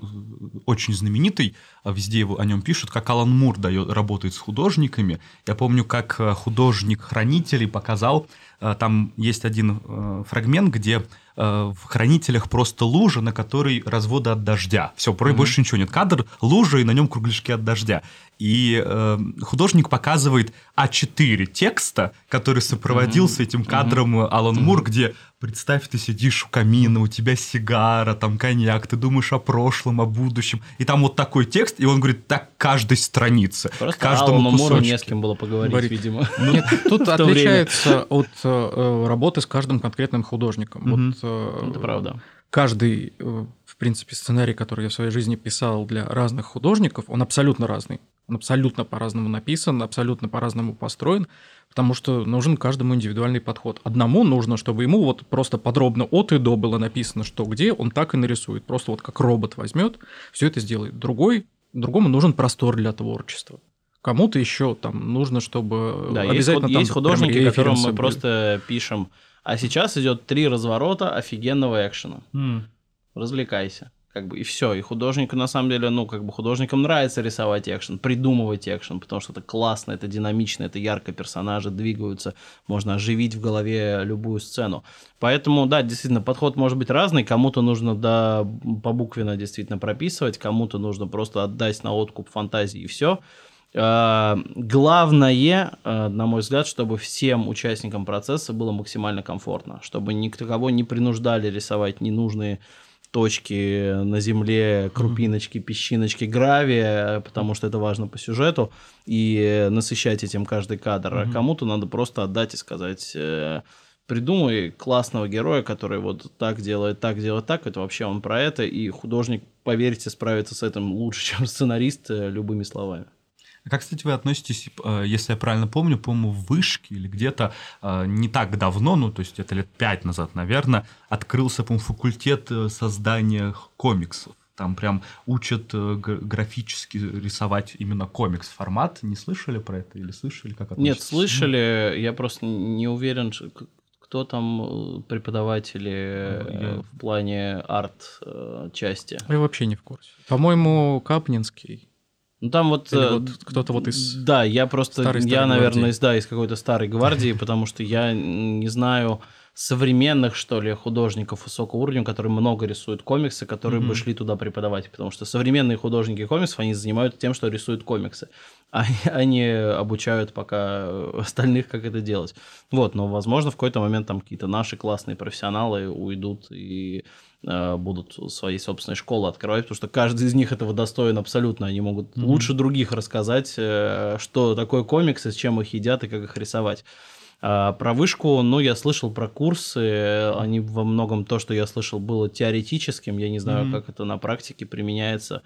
очень знаменитый, а везде его, о нем пишут, как Алан Мур дает, работает с художниками. Я помню, как э, художник хранителей показал, э, там есть один фрагмент, где в хранителях просто лужа, на которой разводы от дождя. Все, больше ничего нет. Кадр лужа и на нем кругляшки от дождя. И э, художник показывает А4 текста, который сопроводился этим кадром э, Алан Мур, где представь, ты сидишь у камина, у тебя сигара, там коньяк, ты думаешь о прошлом, о будущем. И там вот такой текст, и он говорит, так каждой странице, Просто к каждому Алану Муру кусочку. не с кем было поговорить, Говорит. видимо. Нет, тут отличается от э, работы с каждым конкретным художником. Мгм. Вот, э, Это правда. Каждый, э, принципе, сценарий, который я в своей жизни писал для разных художников, он абсолютно разный. Он абсолютно по-разному написан, абсолютно по-разному построен, потому что нужен каждому индивидуальный подход. Одному нужно, чтобы ему вот просто подробно от и до было написано, что где, он так и нарисует. Просто вот как робот возьмет, все это сделает. Другой, другому нужен простор для творчества. Кому-то еще там нужно, чтобы Да, есть, обязательно худ- там есть художники, которым мы были. просто пишем, а сейчас идет три разворота офигенного экшена. М. развлекайся. Как бы и все. И художнику, на самом деле, ну, как бы художникам нравится рисовать экшен, придумывать экшен, потому что это классно, это динамично, это ярко, персонажи двигаются, можно оживить в голове любую сцену. Поэтому, да, действительно, подход может быть разный. Кому-то нужно, да, по буквенно действительно прописывать, кому-то нужно просто отдать на откуп фантазии и все. Главное, э, на мой взгляд, чтобы всем участникам процесса было максимально комфортно, чтобы никого не принуждали рисовать ненужные точки на земле, крупиночки, песчиночки, гравия, потому что это важно по сюжету, и насыщать этим каждый кадр. А кому-то надо просто отдать и сказать, э, придумай классного героя, который вот так делает, так делает, так, это вообще он про это, и художник, поверьте, справится с этим лучше, чем сценарист э, любыми словами. Как, кстати, вы относитесь, э, если я правильно помню, по-моему, в Вышке или где-то э, не так давно, ну, то есть это лет пять назад, наверное, открылся, по-моему, факультет э, создания комиксов. Там прям учат графически рисовать именно комикс-формат. Не слышали про это или слышали? Как Нет, относитесь? слышали, я просто не уверен, кто там преподаватели э, Я- в плане арт-части. Я вообще не в курсе. По-моему, Капнинский. Ну там вот, Или э, вот кто-то вот из Да, я просто, старой- я, старой наверное, гвардии. из, да, из какой-то старой гвардии, потому что я не знаю современных, что ли, художников высокого уровня, которые много рисуют комиксы, которые бы Мгм. шли туда преподавать, потому что современные художники комиксов, они занимаются тем, что рисуют комиксы, а они обучают пока э, остальных, как это делать. Вот, но, возможно, в какой-то момент там какие-то наши классные профессионалы уйдут и э, будут свои собственные школы открывать, потому что каждый из них этого достоин абсолютно. Они могут mm-hmm. лучше других рассказать, э, что такое комиксы, с чем их едят и как их рисовать. А про вышку, ну, я слышал про курсы, они во многом то, что я слышал, было теоретическим, я не знаю, mm-hmm. как это на практике применяется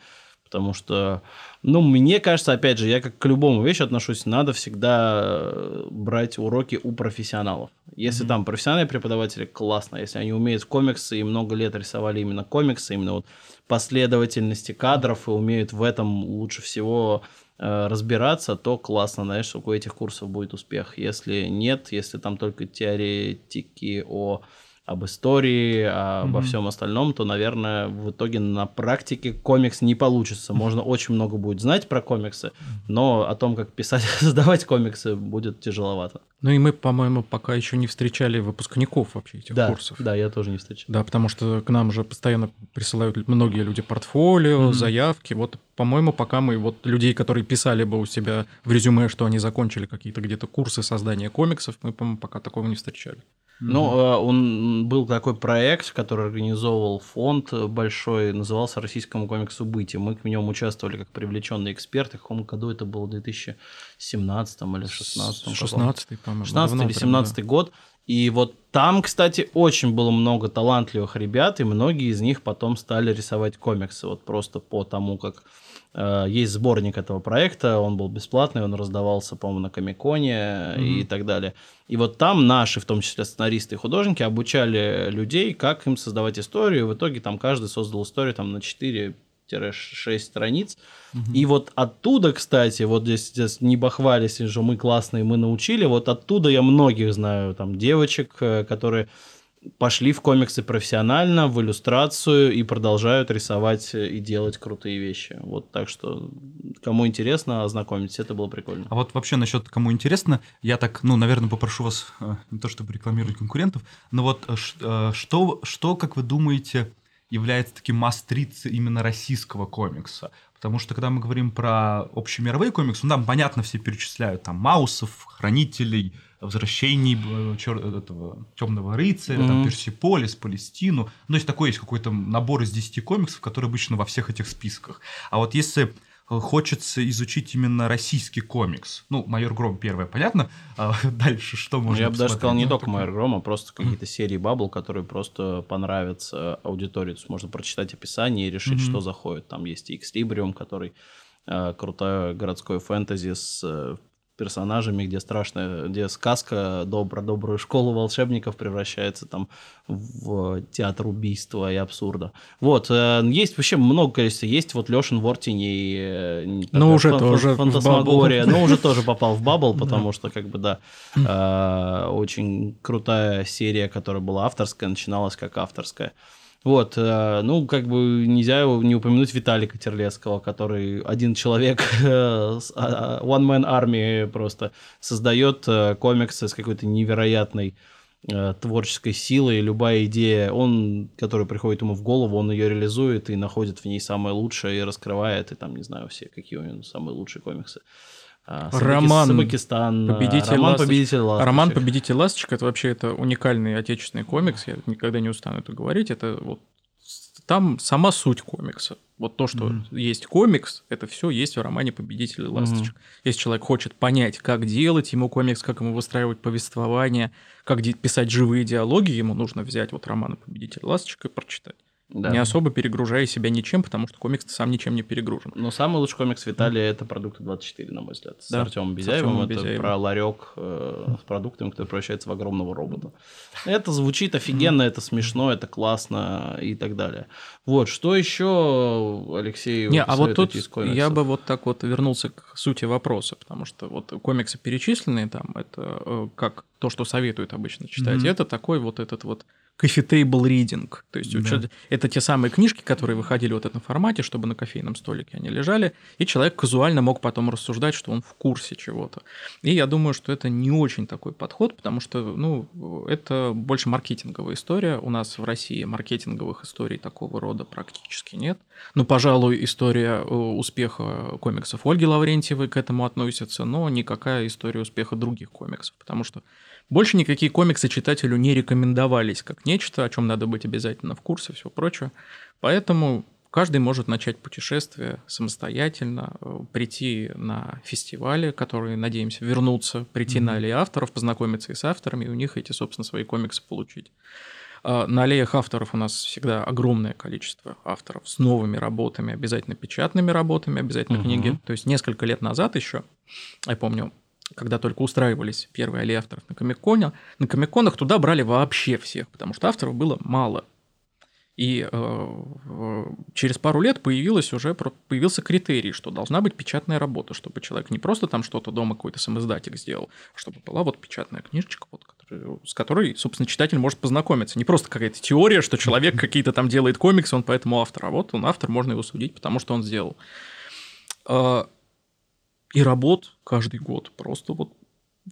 потому что, ну, мне кажется, опять же, я как к любому вещи отношусь, надо всегда э, брать уроки у профессионалов. Если mm-hmm. там профессиональные преподаватели, классно. Если они умеют комиксы и много лет рисовали именно комиксы, именно вот последовательности кадров и умеют в этом лучше всего разбираться, то классно, знаешь, у этих курсов будет успех. Если нет, если там только теоретики о об истории, обо mm-hmm. всем остальном, то, наверное, в итоге на практике комикс не получится. Можно очень много будет знать про комиксы, но о том, как писать, создавать комиксы, будет тяжеловато. Ну и мы, по-моему, пока еще не встречали выпускников вообще этих да, курсов. Да, я тоже не встречал. Да, потому что к нам же постоянно присылают многие люди портфолио, mm-hmm. заявки. Вот, по-моему, пока мы вот людей, которые писали бы у себя в резюме, что они закончили какие-то где-то курсы создания комиксов, мы, по-моему, пока такого не встречали. Ну, mm-hmm. он был такой проект, который организовывал фонд большой, назывался «Российскому комиксу быть», и мы в нем участвовали как привлеченные эксперты. В каком году это было? В 2017 или 2016? 16 по-моему. 16 или 17 да. год. И вот там, кстати, очень было много талантливых ребят, и многие из них потом стали рисовать комиксы, вот просто по тому, как Э, есть сборник этого проекта, он был бесплатный, он раздавался, по-моему, на Комиконе mm-hmm. и так далее. И вот там наши, в том числе сценаристы и художники, обучали людей, как им создавать историю. В итоге там каждый создал историю там, на 4 6 страниц. Угу. И вот оттуда, кстати, вот здесь, здесь не бахвались, что мы классные, мы научили, вот оттуда я многих знаю, там, девочек, э, которые пошли в комиксы профессионально, в иллюстрацию и продолжают рисовать и делать крутые вещи. Вот так что, кому интересно, ознакомиться, это было прикольно. А вот вообще насчет кому интересно, я так, ну, наверное, попрошу вас э, не то чтобы рекламировать конкурентов, но вот э, э, что, что как вы думаете, является таким мастрицей именно российского комикса? Потому что когда мы говорим про общемировые комиксы, ну, там, понятно, все перечисляют там Маусов, Хранителей, возвращений э, чер... этого темного рыцаря, mm-hmm. там Персиполис, Палестину. Ну, есть такой есть какой-то набор из 10 комиксов, который обычно во всех этих списках. А вот если э, хочется изучить именно российский комикс. Ну, Майор Гром первое, понятно. А дальше что можно Я бы даже сказал не ну, только Майор Гром, а просто какие-то серии Бабл, которые просто понравятся аудитории. То есть можно прочитать описание и решить, mm-hmm. что заходит. Там есть и Экслибриум, который э, крутое городское фэнтези с э, персонажами, где страшная, где сказка про добрую школу волшебников превращается там в театр убийства и абсурда. Вот, э, есть вообще много количества. Есть вот Лешин Вортини. Э, ну, уже фан- тоже Фантасмагория. Но уже тоже попал в Бабл, потому что, как бы, да, э, очень крутая серия, которая была авторская, начиналась как авторская. Вот, э, ну, как бы нельзя не упомянуть Виталика Терлецкого, который один человек, э, а, One Man Army просто создает э, комиксы с какой-то невероятной творческой силой, любая идея, он, которая приходит ему в голову, он ее реализует и находит в ней самое лучшее и раскрывает, и там, не знаю, все, какие у него самые лучшие комиксы. А, Роман Сабакистан, Победитель Роман Ласточек. Победитель Ласточек. Роман Победитель Ласточек это вообще это уникальный отечественный комикс. Я никогда не устану это говорить. Это вот там сама суть комикса. Вот то, что mm-hmm. есть комикс, это все есть в романе Победитель ласточек. Mm-hmm. Если человек хочет понять, как делать ему комикс, как ему выстраивать повествование, как писать живые диалоги, ему нужно взять вот роман Победитель ласточек и прочитать да. не особо перегружая себя ничем, потому что комикс сам ничем не перегружен. Но самый лучший комикс Виталия mm. это продукты 24, на мой взгляд. С да, Артемом Безяевым. Это Безяевым. про ларек э, с продуктами, который превращается в огромного робота. Это звучит офигенно, mm. это смешно, это классно и так далее. Вот, что еще, Алексей, Не, а вот тут я бы вот так вот вернулся к сути вопроса, потому что вот комиксы перечисленные там, это э, как то, что советуют обычно читать, mm-hmm. это такой вот этот вот coffee table reading. То есть да. это те самые книжки, которые выходили вот в этом формате, чтобы на кофейном столике они лежали, и человек казуально мог потом рассуждать, что он в курсе чего-то. И я думаю, что это не очень такой подход, потому что ну, это больше маркетинговая история. У нас в России маркетинговых историй такого рода практически нет. Ну, пожалуй, история э, успеха комиксов Ольги Лаврентьевой к этому относится, но никакая история успеха других комиксов, потому что Больше никакие комиксы читателю не рекомендовались как нечто, о чем надо быть обязательно в курсе, все прочее. Поэтому каждый может начать путешествие самостоятельно, э, прийти на фестивали, которые, надеемся, вернутся, прийти mm-hmm. на аллеи авторов, познакомиться и с авторами, и у них эти, собственно, свои комиксы получить. А, на аллеях авторов у нас всегда огромное количество авторов с новыми работами, обязательно печатными работами, обязательно угу. книги. То есть несколько лет назад еще, я помню, когда только устраивались первые аллеи авторов на Комиконе, на Комиконах туда брали вообще всех, потому что авторов было мало. И э, через пару лет появилось уже появился критерий, что должна быть печатная работа, чтобы человек не просто там что-то дома какой-то самоиздатель сделал, а чтобы была вот печатная книжечка, вот, которая, с которой, собственно, читатель может познакомиться. Не просто какая-то теория, что человек какие-то там делает комиксы, он поэтому автор, а вот он автор, можно его судить, потому что он сделал. Э, и работ каждый год просто вот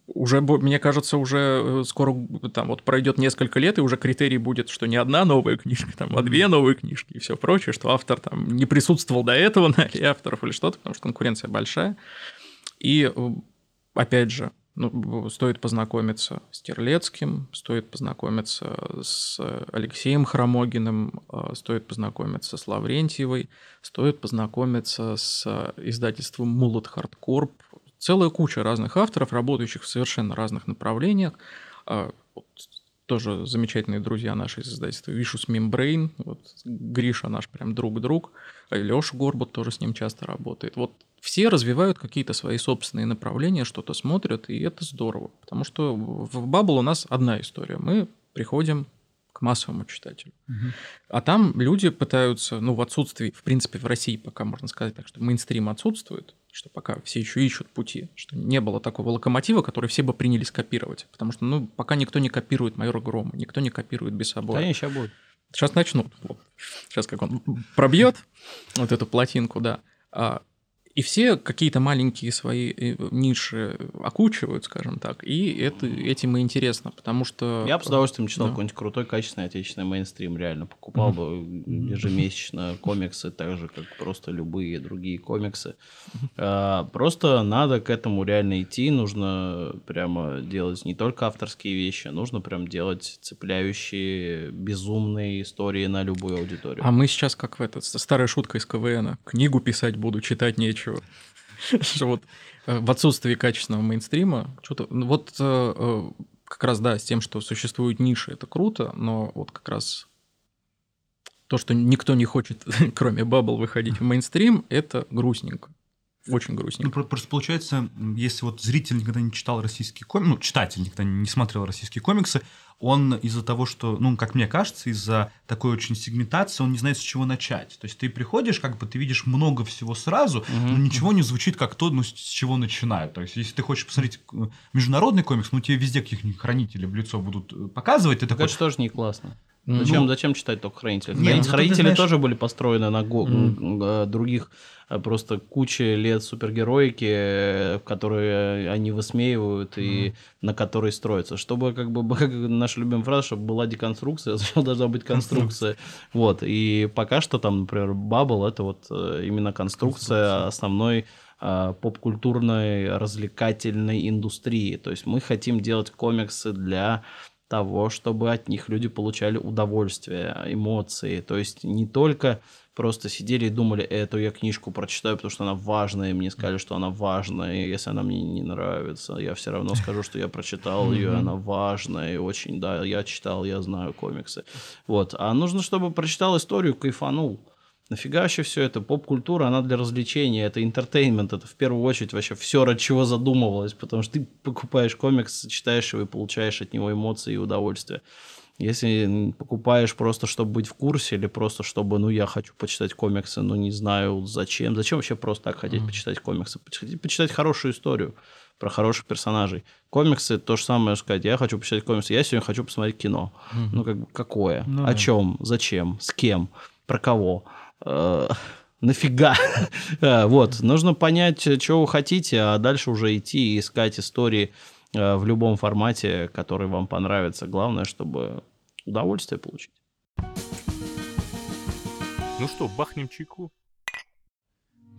уже, мне кажется, уже э, скоро там вот пройдет несколько лет, и уже критерий будет, что не одна новая книжка, там, а две новые книжки и все прочее, что автор там не присутствовал до этого на авторов или что-то, потому что конкуренция большая. И э, опять же, ну, стоит познакомиться с Терлецким, стоит познакомиться с Алексеем Хромогиным, э, стоит познакомиться с Лаврентьевой, стоит познакомиться с издательством Molot Hardcorp, целая куча разных авторов, работающих в совершенно разных направлениях. А, тоже замечательные друзья наши из издательства Vicious Membrane, вот Гриша наш прям друг-друг, а Леша Горбут тоже с ним часто работает. Вот все развивают какие-то свои собственные направления, что-то смотрят, и это здорово, потому что в Bubble у нас одна история. Мы приходим к массовому читателю. Угу. А там люди пытаются, ну, в отсутствии, в принципе, в России пока можно сказать так, что мейнстрим отсутствует, что пока все еще ищут пути, что не было такого локомотива, который все бы принялись копировать. Потому что, ну, пока никто не копирует майора Грома, никто не копирует без собой. Конечно, сейчас будет. Сейчас начнут. Вот. Сейчас как он пробьет вот эту плотинку, да. А и все какие-то маленькие свои э, ниши окучивают, скажем так, и это, этим и интересно, потому что... Я бы с удовольствием читал да. какой-нибудь крутой, качественный отечественный мейнстрим, реально. Покупал mm-hmm. бы ежемесячно комиксы, так же, как просто любые другие комиксы. А, просто надо к этому реально идти, нужно прямо делать не только авторские вещи, нужно прям делать цепляющие, безумные истории на любую аудиторию. А мы сейчас как в этот, старая шутка из КВН, книгу писать буду, читать нечего нечего. Что вот э, в отсутствии качественного мейнстрима, что-то... Ну вот э, э, как раз, да, с тем, что существуют ниши, это круто, но вот как раз то, что никто не хочет, кроме Баббл, выходить в мейнстрим, это грустненько. Очень грустненько. Ну, просто получается, если вот зритель никогда не читал российские комиксы, ну, читатель никогда не смотрел российские комиксы, он из-за того, что, ну, как мне кажется, из-за такой очень сегментации, он не знает, с чего начать. То есть ты приходишь, как бы ты видишь много всего сразу, угу. но ничего не звучит как то, ну, с чего начинают. То есть если ты хочешь посмотреть э, международный комикс, ну, тебе везде каких-нибудь хранителей в лицо будут э, показывать. Ты такой... Это тоже не классно. Зачем, ну, зачем читать только хранители? Нет, ну, хранители знаешь... тоже были построены на го... mm. других э, просто куча лет супергероики, э, которые они высмеивают mm. и на которые строятся. Чтобы, как бы, как наша любимая фраза, чтобы была деконструкция, сначала должна быть конструкция. вот. И пока что там, например, Бабл это вот именно конструкция, конструкция. основной поп-культурной развлекательной индустрии. То есть мы хотим делать комиксы для того, чтобы от них люди получали удовольствие, эмоции. То есть не только просто сидели и думали, эту я книжку прочитаю, потому что она важная, и мне сказали, что она важная, и если она мне не нравится, я все равно скажу, что я прочитал ее, она важная, и очень, да, я читал, я знаю комиксы. Вот. А нужно, чтобы прочитал историю, кайфанул. Нафига вообще все это? Поп-культура, она для развлечения, это entertainment, это в первую очередь вообще все, ради чего задумывалось, потому что ты покупаешь комикс, читаешь его и получаешь от него эмоции и удовольствие. Если покупаешь просто, чтобы быть в курсе, или просто чтобы, ну, я хочу почитать комиксы, но не знаю зачем. Зачем вообще просто так хотеть mm-hmm. почитать комиксы? Хотеть почитать хорошую историю про хороших персонажей. Комиксы то же самое сказать. Я хочу почитать комиксы. Я сегодня хочу посмотреть кино. Mm-hmm. Ну, как какое? Ну, О чем? Зачем? С кем? Про кого? Э, нафига? Э, вот, нужно понять, чего вы хотите, а дальше уже идти и искать истории э, в любом формате, который вам понравится. Главное, чтобы удовольствие получить. Ну что, бахнем чайку?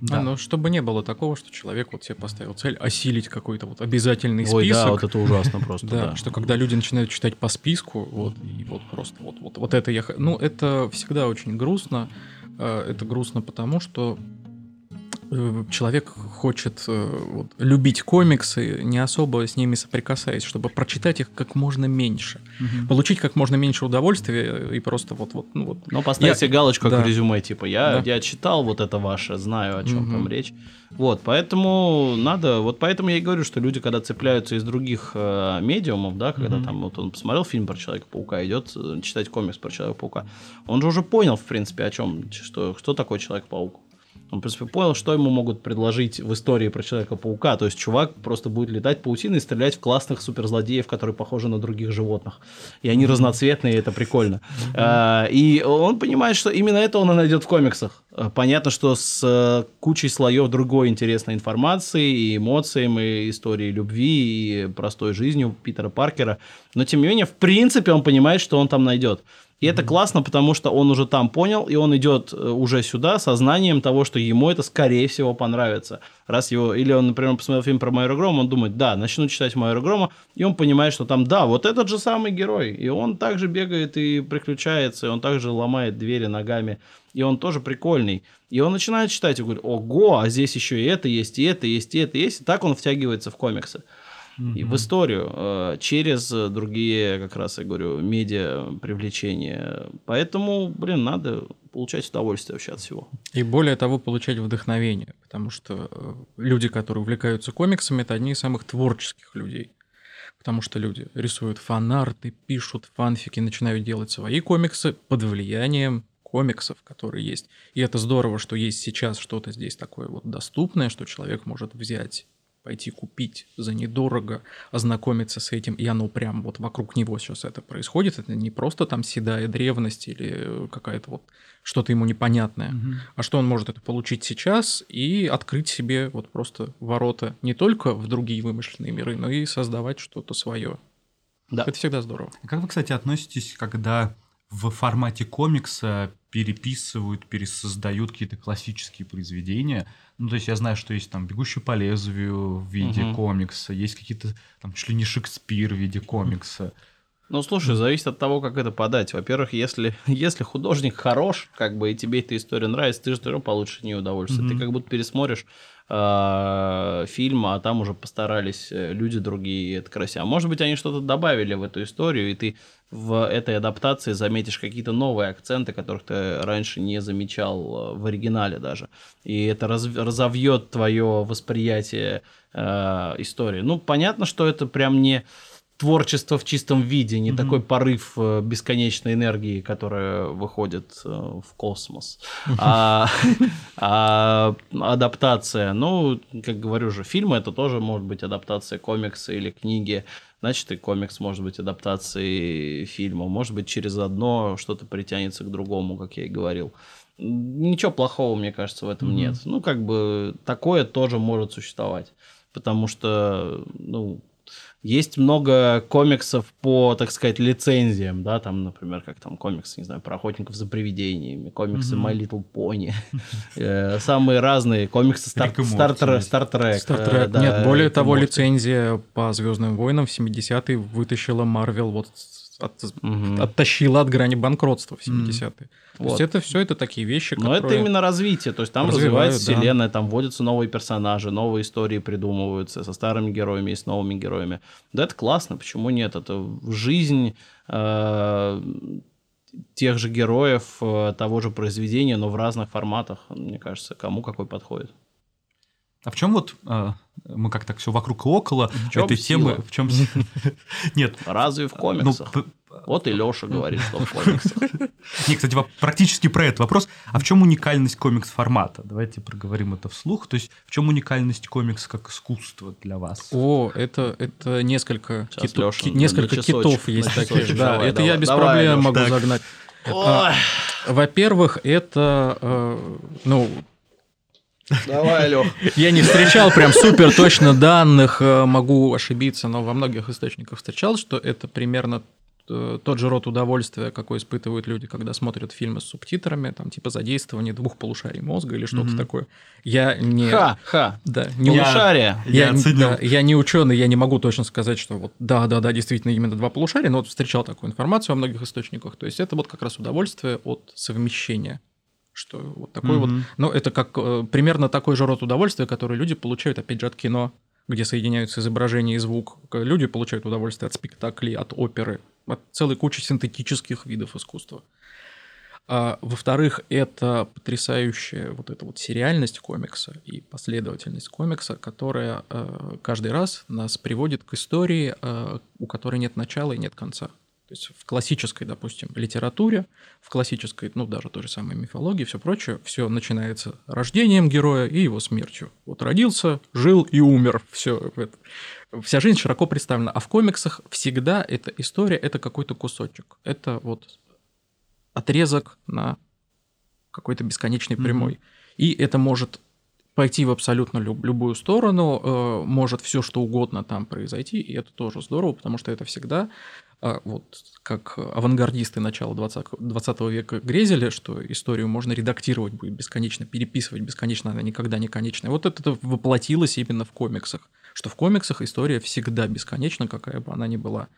Да. А, ну, чтобы не было такого, что человек вот себе поставил цель осилить какой-то вот обязательный Ой, список. да, вот это ужасно просто, Да, да. что когда люди начинают читать по списку, вот, и вот просто вот, вот, вот это я... Ну, это всегда очень грустно. Э, Это грустно потому, что человек хочет э, вот, любить комиксы, не особо с ними соприкасаясь, чтобы прочитать их как можно меньше. Мгм. Получить как можно меньше удовольствия и просто вот... вот, ну, вот Ну, поставить Я- себе галочку как да. в резюме, типа, я, Да. я читал вот это ваше, знаю, о чем Мгм. там речь. Вот, поэтому надо, вот поэтому я и говорю, что люди, когда цепляются из других э, медиумов, да, когда Мгм. там вот он посмотрел фильм про Человека-паука, идет э, читать комикс про Человека-паука, он же уже понял, в принципе, о чем, что, что такое Человек-паук. Он, в принципе, понял, что ему могут предложить в истории про Человека-паука. То есть чувак просто будет летать паутиной и стрелять в классных суперзлодеев, которые похожи на других животных. И они разноцветные, и это прикольно. А, И он понимает, что именно это он и найдет в комиксах. А, Понятно, что с э, кучей слоев другой интересной информации, и эмоциями, и историей любви, и простой жизнью Питера Паркера. Но, тем не менее, в принципе, он понимает, что он там найдет. И это классно, потому что он уже там понял, и он идет э, уже сюда со знанием того, что ему это, скорее всего, понравится. Раз его... Или он, например, посмотрел фильм про Майора Грома, он думает, да, начну читать Майора Грома, и он понимает, что там, да, вот этот же самый герой, и он также бегает и приключается, и он также ломает двери ногами, и он тоже прикольный. И он начинает читать и говорит, ого, а здесь еще и это есть, и это есть, и это есть. И так он втягивается в комиксы и в историю э, через другие, как раз я говорю, медиа привлечения. Поэтому, блин, надо получать удовольствие вообще от всего. И более того, получать вдохновение, потому что э, люди, которые увлекаются комиксами, это одни из самых творческих людей. Потому что люди рисуют фанарты, пишут фанфики, начинают делать свои комиксы под влиянием комиксов, которые есть. И это здорово, что есть сейчас что-то здесь такое вот доступное, что человек может взять пойти купить за недорого, ознакомиться с этим, и оно прям вот вокруг него сейчас это происходит. Это не просто там седая древность или какая-то вот что-то ему непонятное, Мгм. а что он может это получить сейчас и открыть себе вот просто ворота не только в другие вымышленные миры, но и создавать что-то свое. Да. Это всегда здорово. Как вы, кстати, относитесь, когда в формате комикса переписывают, пересоздают какие-то классические произведения? Ну, то есть я знаю, что есть там «Бегущий по лезвию» в виде Мгм. комикса, есть какие-то там чуть ли не Шекспир в виде комикса. Ну, слушай, зависит от того, как это подать. Во-первых, если, если художник хорош, как бы, и тебе эта история нравится, ты же все равно получишь от нее удовольствие. Ты Мгм. как будто пересмотришь э, фильм, а там уже постарались э, люди другие, это. А может быть, они что-то добавили в эту историю, и ты в этой адаптации заметишь какие-то новые акценты, которых ты раньше не замечал э, в оригинале даже. И это раз- разовьет твое восприятие э, истории. Ну, понятно, что это прям не творчество в чистом виде, не Мгм. такой порыв э, бесконечной энергии, которая выходит э, в космос, а, а адаптация. Ну, как говорю же, фильмы это тоже может быть адаптация комикса или книги. Значит, и комикс может быть адаптацией фильма. Может быть, через одно что-то притянется к другому, как я и говорил. Ничего плохого, мне кажется, в этом Мгм. нет. Ну, как бы такое тоже может существовать. Потому что, ну, есть много комиксов по, так сказать, лицензиям, да, там, например, как там комиксы, не знаю, про охотников за привидениями, комиксы Мгм. My Little Pony, э, самые разные, комиксы Стар Рик и Морти, Стар Трек. есть. Стар Трек, Star э, Нет, более того, лицензия по Звездным войнам в 70-е вытащила Марвел вот от- Мгм. оттащила от грани банкротства в Мгм. 70-е. То Вот. есть это все это такие вещи, Но это которые... именно развитие, то есть там развивается да. вселенная, там вводятся новые персонажи, новые истории придумываются со старыми героями и с новыми героями. Да, это классно, почему нет? Это жизнь э, тех же героев, э, того же произведения, но в разных форматах, мне кажется, кому какой подходит. А в чем вот а, мы как так все вокруг и около В чём этой темы? сила? В чем Нет, Разве в ну, комиксах? п- Вот и Леша говорит, что в комиксах. Не, кстати, практически про этот вопрос. А в чем уникальность комикс-формата? Давайте проговорим это вслух. То есть, в чем уникальность комикса как искусства для вас? О, это, это несколько, Сейчас, ки- несколько часочек, китов есть таких. Да, Давай, это я без давай, проблем могу так. загнать. Ой, Во-первых, это, э, ну, давай, Лех. я не встречал прям супер точно данных, э, могу ошибиться, но во многих источниках встречал, что это примерно э, тот же род удовольствия, какой испытывают люди, когда смотрят фильмы с субтитрами, там типа задействование двух полушарий мозга или что-то Мгм. такое. Я не... Ха, ха. Да, не Я- Полушарие. Я не- оценил. да, я не ученый, я не могу точно сказать, что вот да, да, да, действительно именно два полушария, но вот встречал такую информацию во многих источниках. То есть это вот как раз удовольствие от совмещения. Что вот такой вот. Мгм. Ну, это как э, примерно такой же род удовольствия, который люди получают, опять же, от кино, где соединяются изображение и звук. Люди получают удовольствие от спектаклей, от оперы, от целой кучи синтетических видов искусства. А, во-вторых, это потрясающая вот эта вот сериальность комикса и последовательность комикса, которая э, каждый раз нас приводит к истории, э, у которой нет начала и нет конца. То есть в классической, допустим, литературе, в классической, ну, даже той же самой мифологии, все прочее, все начинается рождением героя и его смертью. Вот родился, жил и умер. Все. Вся жизнь широко представлена. А в комиксах всегда эта история это какой-то кусочек. Это вот отрезок на какой-то бесконечной прямой. И это может пойти в абсолютно люб- любую сторону, э, может все что угодно там произойти, и это тоже здорово, потому что это всегда вот как авангардисты начала 20, 20 века грезили, что историю можно редактировать будет бесконечно, переписывать бесконечно, она никогда не конечная. Вот это воплотилось именно в комиксах, что в комиксах история всегда бесконечна, какая бы она ни была.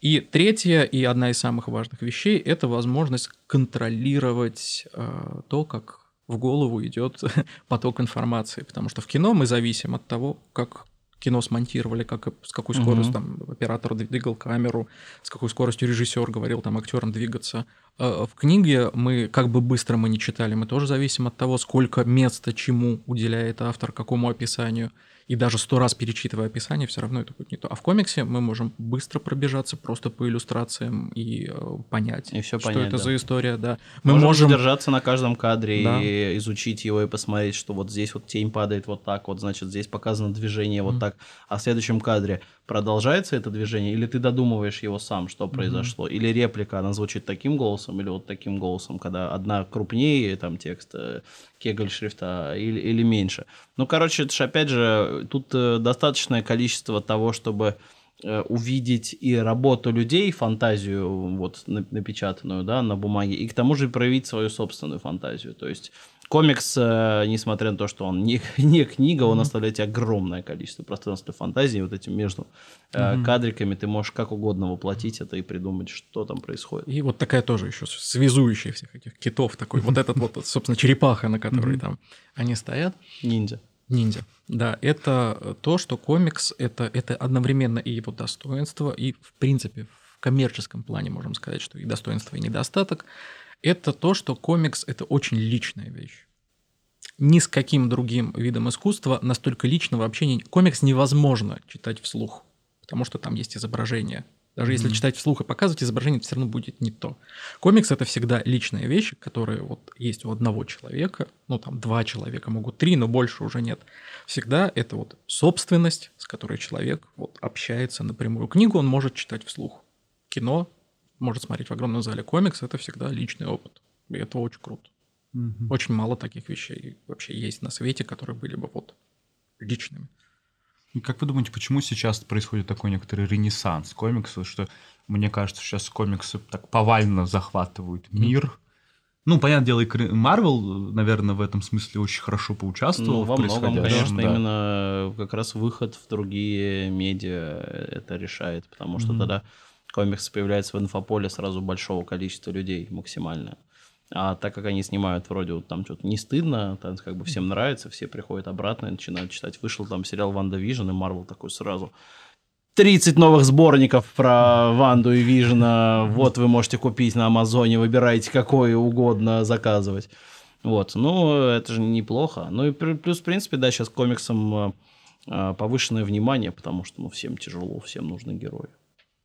И третья и одна из самых важных вещей – это возможность контролировать э, то, как в голову идет поток информации, потому что в кино мы зависим от того, как кино смонтировали, как, с какой скоростью там оператор двигал камеру, с какой скоростью режиссер говорил там актерам двигаться. Э, В книге мы, как бы быстро мы не читали, мы тоже зависим от того, сколько места чему уделяет автор, какому описанию. И даже сто раз перечитывая описание, все равно это будет не то. А в комиксе мы можем быстро пробежаться просто по иллюстрациям и э, понять, И всё что понять, это да. за история, да. Мы Можем, можем... задержаться на каждом кадре Да. и изучить его и посмотреть, что вот здесь вот тень падает вот так, вот значит здесь показано движение вот Мгм. так, а в следующем кадре продолжается это движение, или ты додумываешь его сам, что произошло, или реплика, она звучит таким голосом, или вот таким голосом, когда одна крупнее там текст, э, кегль шрифта, или, или меньше. Ну, короче, это ж опять же, тут э, достаточное количество того, чтобы э, увидеть и работу людей, фантазию вот на- напечатанную, да, на бумаге, и к тому же проявить свою собственную фантазию. То есть комикс, э, несмотря на то, что он не, не книга, он оставляет тебе огромное количество пространства фантазии, вот этим между э, кадриками ты можешь как угодно воплотить это и придумать, что там происходит. И вот такая тоже еще связующая всех этих китов такой. Вот этот вот, собственно, черепаха, на которой там они стоят. Ниндзя. Ниндзя. Да, это то, что комикс это, это одновременно и его достоинство, и, в принципе, в коммерческом плане можем сказать, что и достоинство, и недостаток. Это то, что комикс это очень личная вещь. Ни с каким другим видом искусства настолько личного общения комикс невозможно читать вслух, потому что там есть изображение. Даже если читать вслух и показывать изображение, это все равно будет не то. Комикс это всегда личные вещи, которые вот есть у одного человека, ну там два человека, могут три, но больше уже нет. Всегда это вот собственность, с которой человек вот общается напрямую. Книгу он может читать вслух, кино может смотреть в огромном зале. Комикс это всегда личный опыт, и это очень круто. Мгм. Очень мало таких вещей вообще есть на свете, которые были бы вот личными. И Как вы думаете, почему сейчас происходит такой некоторый ренессанс комиксов, что мне кажется, сейчас комиксы так повально захватывают мир? Ну, понятное дело, и Марвел, наверное, в этом смысле очень хорошо поучаствовал Ну, в во многом, конечно, да. именно как раз выход в другие медиа это решает, потому что Мгм. тогда комикс появляется в инфополе сразу большого количества людей максимально. А так как они снимают вроде вот там что-то не стыдно, там как бы всем нравится, все приходят обратно и начинают читать. Вышел там сериал «WandaVision», и Марвел такой сразу 30 новых сборников про Ванду и Вижна. Вот вы можете купить на Амазоне, выбирайте какой угодно заказывать. Вот, ну, это же неплохо. Ну и плю- плюс, в принципе, да, сейчас комиксам э, э, повышенное внимание, потому что, ну, всем тяжело, всем нужны герои.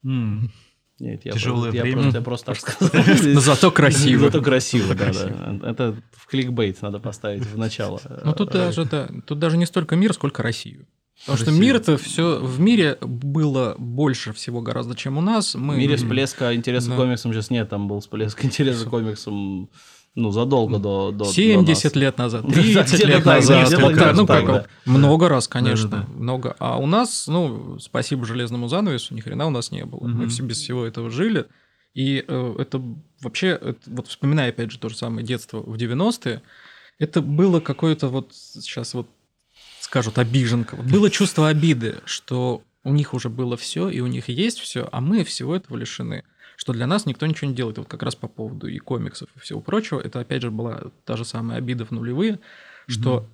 Нет, я, Тяжелое просто, я время. просто, я просто так сказал. Но зато красиво. Зато красиво, да, да. Это в кликбейт надо поставить в начало. Ну тут даже, да, тут даже не столько мир, сколько Россию. Потому что Россию. мир это все в мире было больше всего гораздо, чем у нас. Мы В мире всплеска интереса Да. к комиксам сейчас нет, там был всплеск интереса к комиксам, ну, задолго до, до, до 70 нас. лет назад, Да, 30 где-то лет назад. где-то вот так, ну, как да. много раз, конечно, Да-да-да. много. А у нас, ну, спасибо железному занавесу, ни хрена у нас не было. Мы Мгм. все без всего этого жили. И э, это вообще, это, вот вспоминая опять же то же самое детство в 90-е, это было какое-то вот сейчас вот скажут обиженка. Вот было чувство обиды, что у них уже было все, и у них есть все, а мы всего этого лишены. Что для нас никто ничего не делает. Вот как раз по поводу и комиксов, и всего прочего. Это, опять же, была та же самая обида в нулевые, что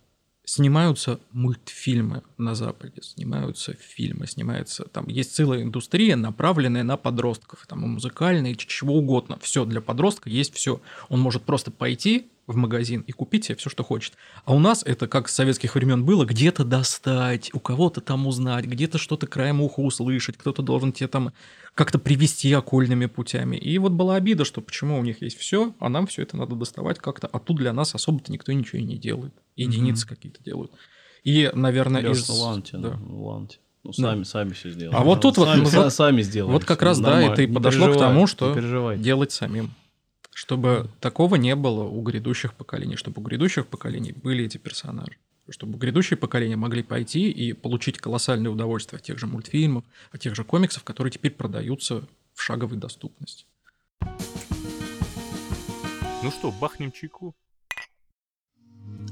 снимаются мультфильмы на Западе, снимаются фильмы, снимается там есть целая индустрия, направленная на подростков, там и музыкальные, и чего угодно, все для подростка есть все. Он может просто пойти в магазин и купить себе все, что хочет. А у нас это как с советских времен было, где-то достать, у кого-то там узнать, где-то что-то краем уха услышать, кто-то должен тебе там как-то привести окольными путями. И вот была обида, что почему у них есть все, а нам все это надо доставать как-то, а тут для нас особо-то никто ничего и не делает. Единицы mm-hmm. какие-то делают. И, наверное, Лёш, из... ну ладно, да. ну ладно. Ну, сами, да. сами все сделали. А вот тут сами, вот... Сами, сами сделали. Вот как раз, да, это и подошло к тому, что делать самим чтобы такого не было у грядущих поколений, чтобы у грядущих поколений были эти персонажи, чтобы грядущие поколения могли пойти и получить колоссальное удовольствие от тех же мультфильмов, от тех же комиксов, которые теперь продаются в шаговой доступности. Ну что, бахнем чайку?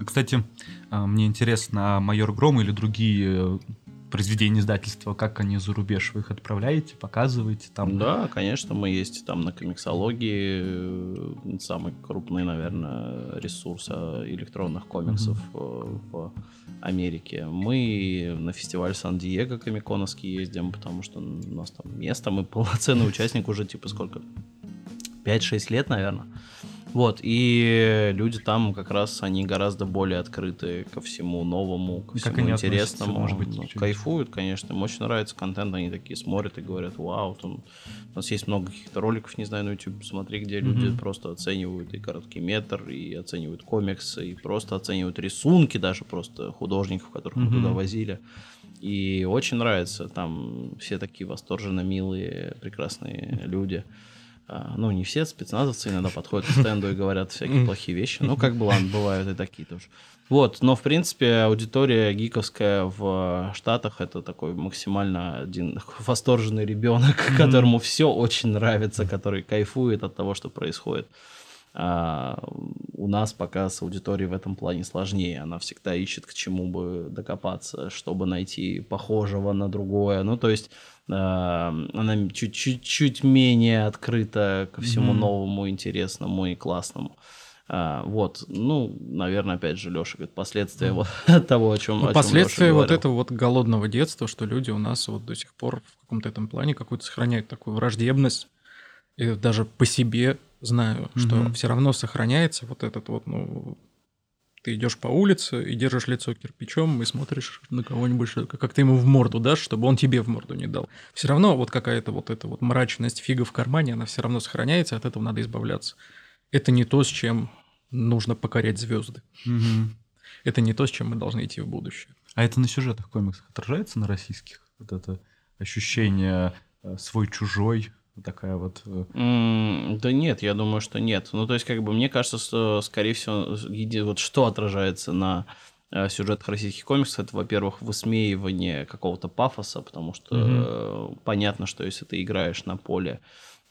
Кстати, а, мне интересно, а майор Гром или другие произведения издательства, как они за рубеж? Вы их отправляете, показываете там? Да, конечно, мы есть там на комиксологии, э, самый крупный, наверное, ресурс а, электронных комиксов mm-hmm. в Америке. Мы на фестиваль Сан-Диего комиконовский ездим, потому что у нас там место, мы полноценный участник уже типа сколько? 5-6 лет, наверное. Вот, и люди там как раз, они гораздо более открыты ко всему новому, ко всему как интересному. Может быть, ну, кайфуют, конечно, им очень нравится контент, они такие смотрят и говорят, вау, там, у нас есть много каких-то роликов, не знаю, на YouTube, смотри, где mm-hmm. люди просто оценивают и короткий метр, и оценивают комиксы, и просто оценивают рисунки даже просто художников, которых mm-hmm. мы туда возили. И очень нравится, там все такие восторженно милые, прекрасные люди. А, ну, не все спецназовцы иногда подходят к стенду и говорят всякие плохие вещи. Ну, как бы, ладно, бывают и такие тоже. Вот, но, в принципе, аудитория гиковская в Штатах — это такой максимально один восторженный ребенок, которому все очень нравится, который кайфует от того, что происходит. А у нас пока с аудиторией в этом плане сложнее. Она всегда ищет к чему бы докопаться, чтобы найти похожего на другое. Ну, то есть она чуть-чуть менее открыта ко всему mm-hmm. новому, интересному и классному. А, вот, ну, наверное, опять же, Леша говорит, последствия вот того, о чем. Ну, о последствия вот этого вот голодного детства, что люди у нас вот до сих пор в каком-то этом плане какую-то сохраняют такую враждебность, и даже по себе знаю, mm-hmm. что все равно сохраняется вот этот вот, ну, ты идешь по улице и держишь лицо кирпичом и смотришь на кого-нибудь, как ты ему в морду дашь, чтобы он тебе в морду не дал. Все равно вот какая-то вот эта вот мрачность фига в кармане, она все равно сохраняется, от этого надо избавляться. Это не то, с чем нужно покорять звезды. Угу. Это не то, с чем мы должны идти в будущее. А это на сюжетах комиксах отражается на российских? Вот это ощущение э, свой-чужой, такая вот... Mm, да нет, я думаю, что нет. Ну, то есть, как бы, мне кажется, что, скорее всего, вот что отражается на э, сюжетах российских комиксов, это, во-первых, высмеивание какого-то пафоса, потому что mm-hmm. понятно, что если ты играешь на поле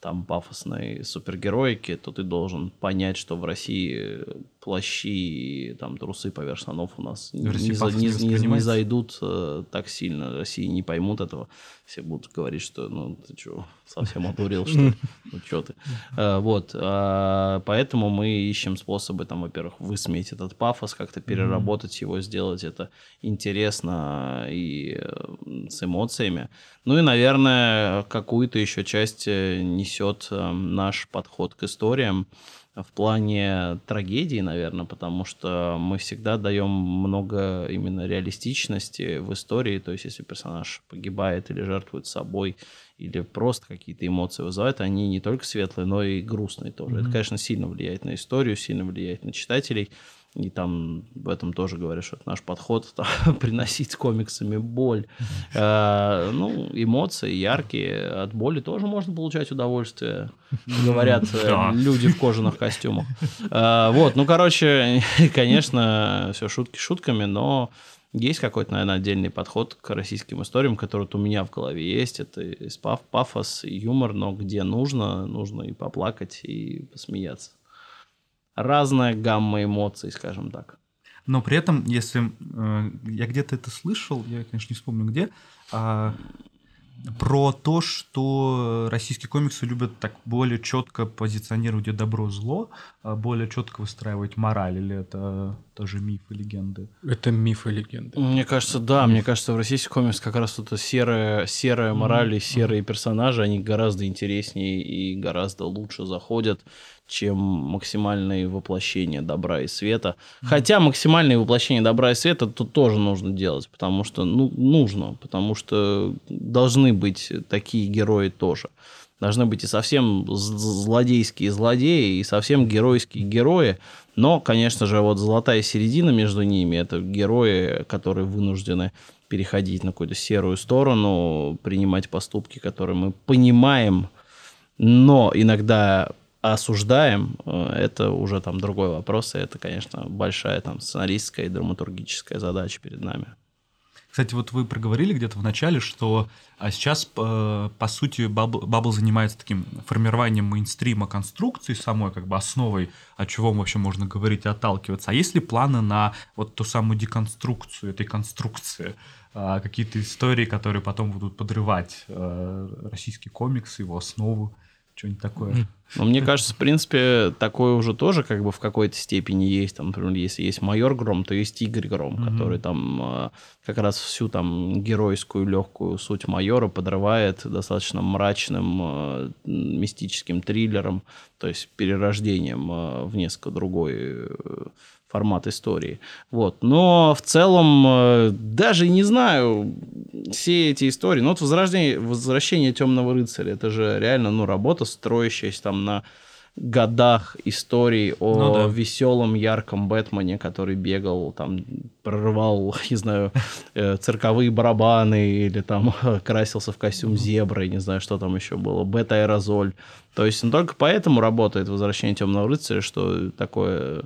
там пафосной супергероики, то ты должен понять, что в России плащи и там трусы поверх штанов у нас не, не, не, не зайдут э, так сильно. России не поймут этого. Все будут говорить, что ну ты что, совсем одурел, что ли? Ну что ты? Э, вот. Э, поэтому мы ищем способы, там, во-первых, высмеять этот пафос, как-то переработать его, сделать это интересно и э, с эмоциями. Ну и, наверное, какую-то еще часть э, несет э, наш подход к историям в плане трагедии, наверное, потому что мы всегда даем много именно реалистичности в истории, то есть если персонаж погибает или жертвует собой, или просто какие-то эмоции вызывают, они не только светлые, но и грустные тоже. Mm-hmm. Это, конечно, сильно влияет на историю, сильно влияет на читателей. И там в этом тоже говоришь, что это наш подход там, приносить комиксами боль. Э, ну, эмоции яркие. От боли тоже можно получать удовольствие, говорят э, люди в кожаных костюмах. Э, вот, ну, короче, конечно, все шутки шутками, но есть какой-то, наверное, отдельный подход к российским историям, который вот у меня в голове есть. Это и пафос, и юмор, но где нужно, нужно и поплакать, и посмеяться. Разная гамма эмоций, скажем так. Но при этом, если э, я где-то это слышал, я, конечно, не вспомню где, а, про то, что российские комиксы любят так более четко позиционировать где добро-зло, а более четко выстраивать мораль, или это тоже миф и легенды? Это миф и легенды. Мне кажется, да, мне кажется, в российских комиксах как раз это серая, серая мораль и серые персонажи, они гораздо интереснее и гораздо лучше заходят, чем максимальные воплощения добра и света. Хотя максимальные воплощения добра и света тут тоже нужно делать, потому что ну, нужно, потому что должны быть такие герои тоже. Должны быть и совсем злодейские злодеи, и совсем геройские герои. Но, конечно же, вот золотая середина между ними – это герои, которые вынуждены переходить на какую-то серую сторону, принимать поступки, которые мы понимаем, но иногда осуждаем, э, это уже там другой вопрос, и это, конечно, большая там сценаристская и драматургическая задача перед нами. Кстати, вот вы проговорили где-то в начале, что а сейчас, по, по сути, Бабл занимается таким формированием мейнстрима конструкции самой, как бы основой, от чего вообще можно говорить и отталкиваться. А есть ли планы на вот ту самую деконструкцию этой конструкции? А, какие-то истории, которые потом будут подрывать а, российский комикс, его основу? Что-нибудь такое. Ну, мне кажется, в принципе, такое уже тоже как бы в какой-то степени есть. Там, например, если есть майор Гром, то есть Игорь Гром, mm-hmm. который там э, как раз всю там геройскую легкую суть майора подрывает достаточно мрачным э, мистическим триллером, то есть перерождением э, в несколько другой формат истории. Вот. Но в целом э, даже не знаю все эти истории. Ну вот возрождение, возвращение Темного рыцаря, это же реально ну, работа, строящаяся там на годах историй о ну, да. веселом, ярком Бэтмене, который бегал, там, прорывал, не знаю, э, цирковые барабаны или там красился в костюм зебры, не знаю, что там еще было, бета-аэрозоль. То есть он только поэтому работает «Возвращение темного рыцаря», что такое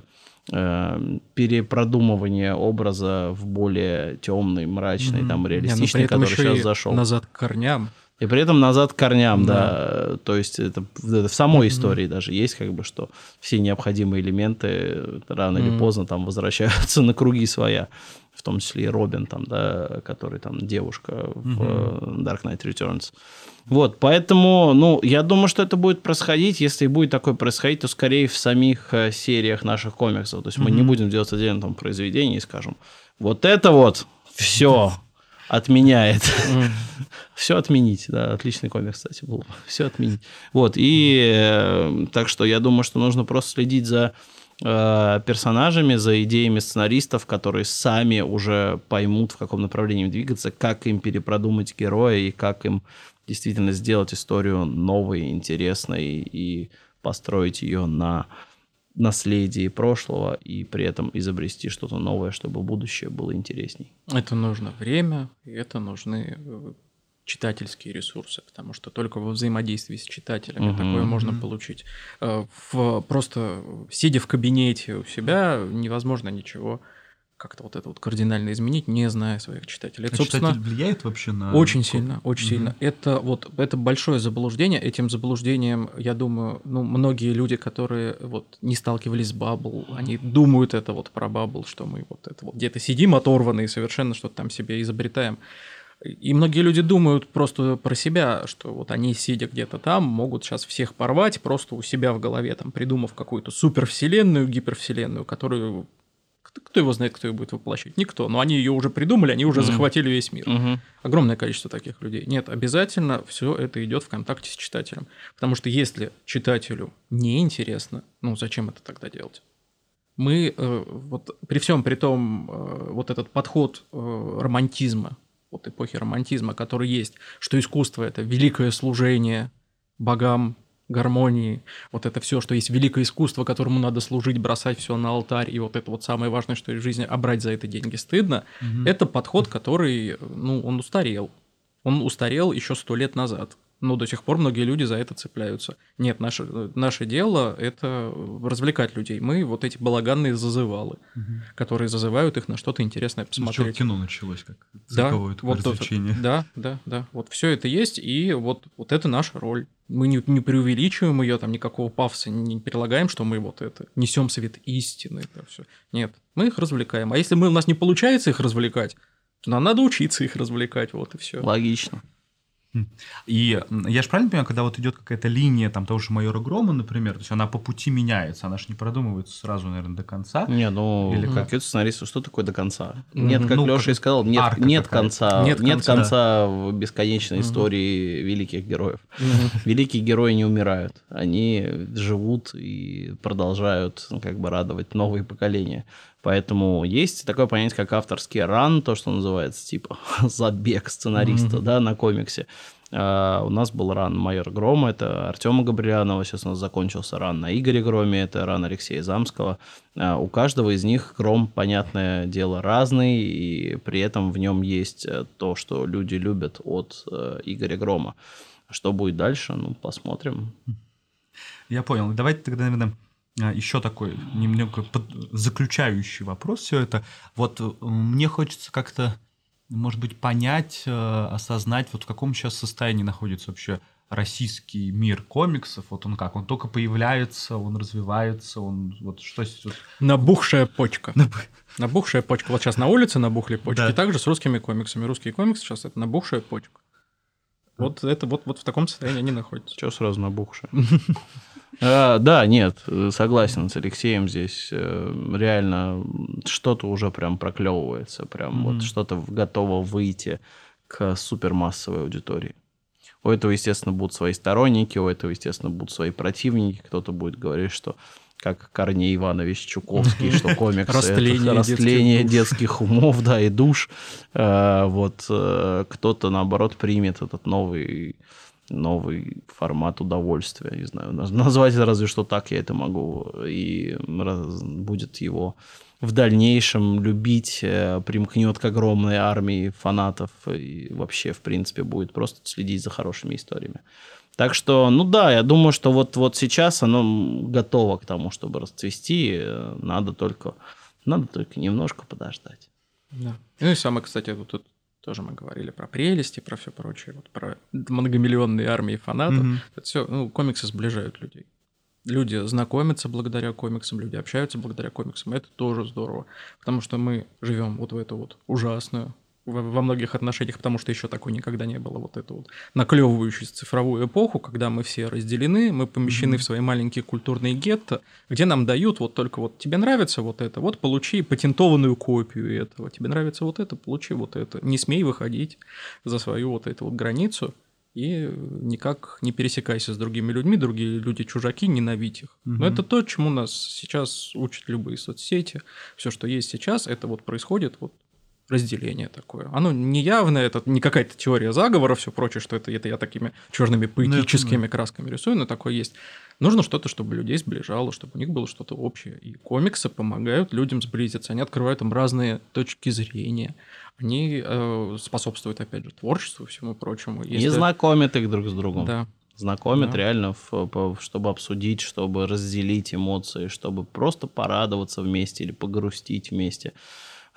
перепродумывание образа в более темный, мрачный, mm-hmm. там реалистичный, Не, ну, который сейчас зашел. Назад к корням. И при этом назад к корням, да. да. То есть это, это в самой mm-hmm. истории даже есть, как бы, что все необходимые элементы рано mm-hmm. или поздно там возвращаются на круги своя. В том числе и Робин, там, да, который там девушка mm-hmm. в Dark Knight Returns. Вот, поэтому, ну, я думаю, что это будет происходить. Если будет такое происходить, то скорее в самих э, сериях наших комиксов. То есть mm-hmm. мы не будем делать отдельно там произведение и скажем, вот это вот все отменяет. Mm. все отменить. Да, отличный комикс, кстати, был. Все отменить. Вот, и э, так что я думаю, что нужно просто следить за э, персонажами, за идеями сценаристов, которые сами уже поймут, в каком направлении двигаться, как им перепродумать героя и как им действительно сделать историю новой, интересной и построить ее на наследии прошлого и при этом изобрести что-то новое, чтобы будущее было интересней. Это нужно время, и это нужны э, читательские ресурсы, потому что только во взаимодействии с читателями угу, такое можно получить. Э, в, просто сидя в кабинете у себя невозможно ничего как-то вот это вот кардинально изменить, не зная своих читателей. Это, а собственно, читатель влияет вообще на... Очень сильно, очень угу. сильно. Это вот, это большое заблуждение. Этим заблуждением, я думаю, ну, многие люди, которые вот не сталкивались с Баббл, они думают это вот про Баббл, что мы вот это вот где-то сидим оторванные совершенно что-то там себе изобретаем. И многие люди думают просто про себя, что вот они, сидя где-то там, могут сейчас всех порвать, просто у себя в голове, там, придумав какую-то супервселенную, гипервселенную, которую кто его знает, кто ее будет воплощать? Никто. Но они ее уже придумали, они уже mm-hmm. захватили весь мир. Mm-hmm. Огромное количество таких людей. Нет, обязательно все это идет в контакте с читателем. Потому что если читателю неинтересно, ну зачем это тогда делать? Мы э, вот при всем при том, э, вот этот подход э, романтизма, вот эпохи романтизма, который есть, что искусство это великое служение богам, гармонии, вот это все, что есть великое искусство, которому надо служить, бросать все на алтарь, и вот это вот самое важное, что есть в жизни, а брать за это деньги стыдно, угу. это подход, который, ну, он устарел. Он устарел еще сто лет назад. Но до сих пор многие люди за это цепляются. Нет, наше, наше дело – это развлекать людей. Мы вот эти балаганные зазывалы, которые зазывают их на что-то интересное чего посмотреть. кино началось, как Да, вот то- развлечение. да, да, да. Вот все это есть, и вот, вот это наша роль. Мы не, не преувеличиваем ее, там никакого пафоса не прилагаем, что мы вот это несем свет истины. Это все. Нет, мы их развлекаем. А если мы, у нас не получается их развлекать, то нам надо учиться их развлекать, вот и все. Логично. И я же правильно понимаю, когда вот идет какая-то линия там того же майора Грома, например, то есть она по пути меняется, она же не продумывается сразу, наверное, до конца. Не, ну, Или как? какие сценаристы, что такое до конца? Нет, как Ну, Леша и сказал, нет, нет конца, Нет нет, конца, конца, в бесконечной Мгм. истории великих героев. Мгм. Великие герои не умирают, они живут и продолжают ну, как бы радовать новые поколения. Поэтому есть такое понятие, как авторский ран, то, что называется, типа забег сценариста, Мгм. да, на комиксе. А, у нас был ран Майор Грома, это Артема Габрианова, сейчас у нас закончился ран на Игоре Громе, это ран Алексея Замского. А, у каждого из них Гром, понятное дело, разный, и при этом в нем есть э, то, что люди любят от э, Игоря Грома. Что будет дальше, ну, посмотрим. Я понял. Давайте тогда, наверное, еще такой немного под- заключающий вопрос все это. Вот э, мне хочется как-то, может быть, понять, э, осознать, вот в каком сейчас состоянии находится вообще российский мир комиксов. Вот он как? Он только появляется, он развивается, он вот что с- вот- Набухшая почка. Набухшая почка. Вот сейчас на улице набухли почки. Да. И также с русскими комиксами. Русские комиксы сейчас это набухшая почка. Вот это вот, вот в таком состоянии они находятся. Чего сразу набухшие? А, Да, нет, согласен с Алексеем здесь. э, Реально что-то уже прям проклевывается, прям Мгм. вот что-то готово выйти к супермассовой аудитории. У этого, естественно, будут свои сторонники, у этого, естественно, будут свои противники. Кто-то будет говорить, что как Корней Иванович Чуковский, что Растление это растление детских умов, да, и душ. Э, Вот э, кто-то, наоборот, примет этот новый новый формат удовольствия, не знаю, наз- назвать разве что так я это могу, и будет его в дальнейшем любить, э, примкнет к огромной армии фанатов и вообще, в принципе, будет просто следить за хорошими историями. Так что, ну да, я думаю, что вот, вот сейчас оно готово к тому, чтобы расцвести, э, надо только, надо только немножко подождать. Да. Ну и самое, кстати, вот тут тоже мы говорили про прелести, про все прочее, вот про многомиллионные армии фанатов. Мгм. Это все, ну, комиксы сближают людей. Люди знакомятся благодаря комиксам, люди общаются благодаря комиксам. Это тоже здорово. Потому что мы живем вот в эту вот ужасную во, многих отношениях, потому что еще такой никогда не было вот эту вот наклевывающуюся цифровую эпоху, когда мы все разделены, мы помещены в свои маленькие культурные гетто, где нам дают вот только вот тебе нравится вот это, вот получи патентованную копию этого, тебе нравится вот это, получи вот это. Не смей выходить за свою вот эту вот границу и никак не пересекайся с другими людьми, другие люди чужаки, ненавидь их. Но Мгм. это то, чему нас сейчас учат любые соцсети. Все, что есть сейчас, это вот происходит вот разделение такое. Оно не явное, это не какая-то теория заговора, все прочее, что это, это я такими черными поэтическими красками рисую, но такое есть. Нужно что-то, чтобы людей сближало, чтобы у них было что-то общее. И комиксы помогают людям сблизиться. Они открывают им разные точки зрения. Они э, способствуют, опять же, творчеству и всему прочему. И Если- знакомят их друг с другом. Да. знакомят Да. реально, в- чтобы обсудить, чтобы разделить эмоции, чтобы просто порадоваться вместе или погрустить вместе.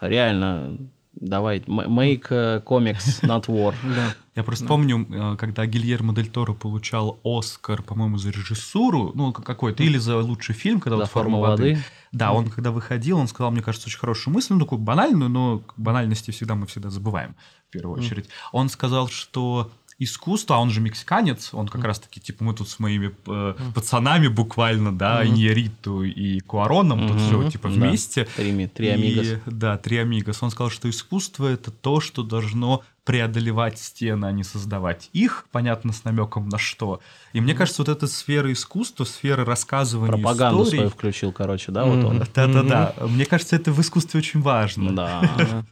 Реально, давай, make э, comics, not war. Да. Я просто Да. помню, э, когда Гильермо Дель Торо получал Оскар, по-моему, за режиссуру, ну, какой-то, или за лучший фильм, когда вот «Форма воды». воды. Да, он когда выходил, он сказал, мне кажется, очень хорошую мысль, ну, такую банальную, но банальности всегда мы всегда забываем, в первую очередь. Он сказал, что искусство, а он же мексиканец, он как Мгм. раз-таки, типа, мы тут с моими э, пацанами буквально, да, Мгм. Иньяриту и Куароном, тут Мгм. все, типа, Да. вместе. Три, три И, амигос. Да, три амигос. Он сказал, что искусство это то, что должно преодолевать стены, а не создавать их, понятно, с намеком на что. И мне кажется, вот эта сфера искусства, сфера рассказывания Пропаганду историй... свою включил, короче, да, вот он. Да-да-да. Мне кажется, это в искусстве очень важно. Да. Да.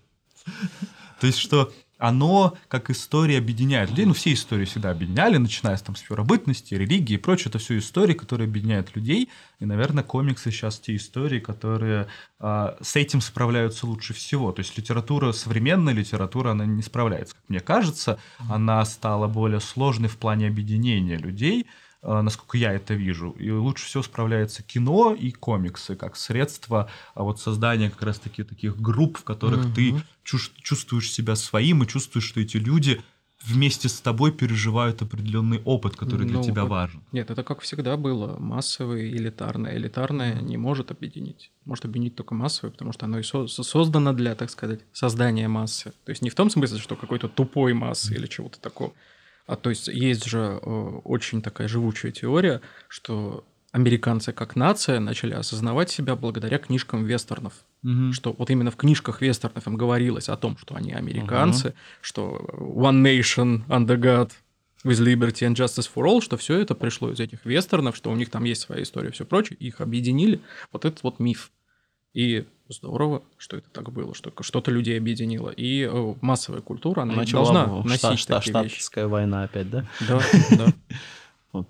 То есть, что оно как история объединяет людей. Ну, все истории всегда объединяли, начиная с там с первобытности, религии и прочее. Это все истории, которые объединяют людей. И, наверное, комиксы сейчас те истории, которые э, с этим справляются лучше всего. То есть литература, современная литература, она не справляется, как мне кажется. Она стала более сложной в плане объединения людей насколько я это вижу. И лучше всего справляется кино и комиксы как средство а вот создания как раз-таки таких групп, в которых Мгм. ты чувс- чувствуешь себя своим и чувствуешь, что эти люди вместе с тобой переживают определенный опыт, который для Ну, тебя вот. важен. Нет, это как всегда было. Массовое и элитарное. Элитарное не может объединить. Может объединить только массовое, потому что оно и со- создано для, так сказать, создания массы. То есть не в том смысле, что какой-то тупой массы или чего-то такого. А то есть есть же э, очень такая живучая теория, что американцы как нация начали осознавать себя благодаря книжкам вестернов. Что вот именно в книжках вестернов им говорилось о том, что они американцы, что One Nation Under God with Liberty and Justice for All, что все это пришло из этих вестернов, что у них там есть своя история и все прочее, их объединили. Вот этот вот миф. И здорово, что это так было, что что-то людей объединило. И э, массовая культура, она Начала должна бы носить шта- шта- такие вещи. штатская война опять, да? Да, да.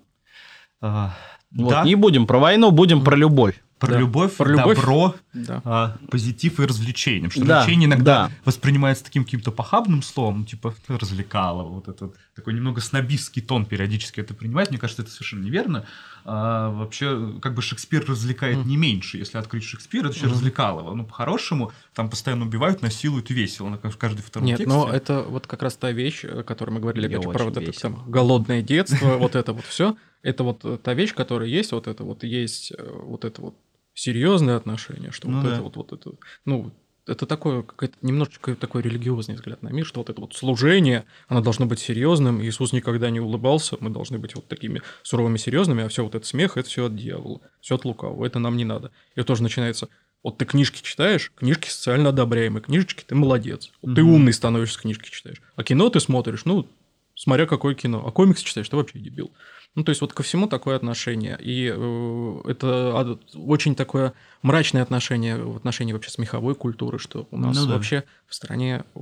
А, Вот, да, не будем про войну, будем про любовь. Про да. любовь, Про любовь. добро, да. а, позитив и развлечение. Потому что Да, развлечение иногда да. воспринимается таким каким-то похабным словом, типа развлекало, вот это вот такой немного снобистский тон периодически это принимает. Мне кажется, это совершенно неверно. А, вообще, как бы Шекспир развлекает не меньше. Если открыть Шекспир, это еще развлекалово. Ну, по-хорошему, там постоянно убивают, насилуют и весело на каждый втором Нет, тексте. но это вот как раз та вещь, о которой мы говорили, опять же, про вот это там голодное детство, вот это вот все. Это вот э, та вещь, которая есть, вот это вот есть, э, вот это вот серьезное отношение, что Ну вот да. это вот, вот это, ну, это такое, какое-то немножечко такой религиозный взгляд на мир, что вот это вот служение, оно должно быть серьезным. Иисус никогда не улыбался, мы должны быть вот такими суровыми, серьезными, а все вот это смех, это все от дьявола, все от лукавого, это нам не надо. И тоже начинается, вот ты книжки читаешь, книжки социально одобряемые, книжечки, ты молодец. Вот ты Мгм. умный становишься, книжки читаешь. А кино ты смотришь, ну, смотря какое кино. А комиксы читаешь, ты вообще дебил. Ну, то есть вот ко всему такое отношение. И э, это очень такое мрачное отношение в отношении вообще смеховой культуры, что у нас Ну да. вообще в стране э,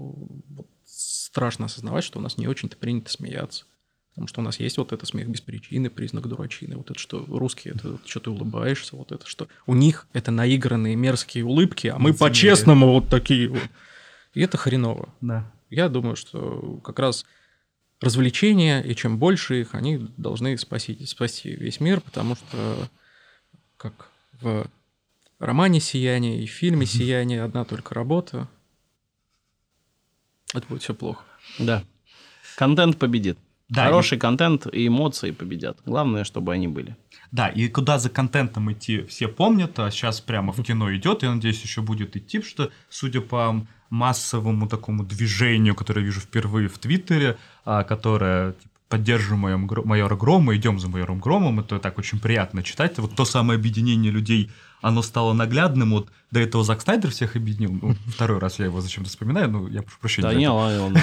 страшно осознавать, что у нас не очень-то принято смеяться. Потому что у нас есть вот это смех без причины, признак дурачины. Вот это что русские, это что ты улыбаешься, вот это что... У них это наигранные мерзкие улыбки, а мы по-честному вот такие вот. И это хреново. Да. Я думаю, что как раз развлечения, и чем больше их, они должны спасти, спасти весь мир, потому что, как в романе «Сияние» и в фильме «Сияние» одна только работа, это будет все плохо. Да. Контент победит. Да, Хороший контент и эмоции победят. Главное, чтобы они были. Да, и куда за контентом идти все помнят, а сейчас прямо в кино идет, я надеюсь, еще будет идти, потому что, судя по массовому такому движению, которое я вижу впервые в Твиттере, а, которое типа, поддерживаем майора Грома, идем за майором Громом, это так очень приятно читать. Вот то самое объединение людей, оно стало наглядным. Вот до этого Зак Снайдер всех объединил. Ну, второй раз я его зачем-то вспоминаю, ну, я прошу прощения. Да не, он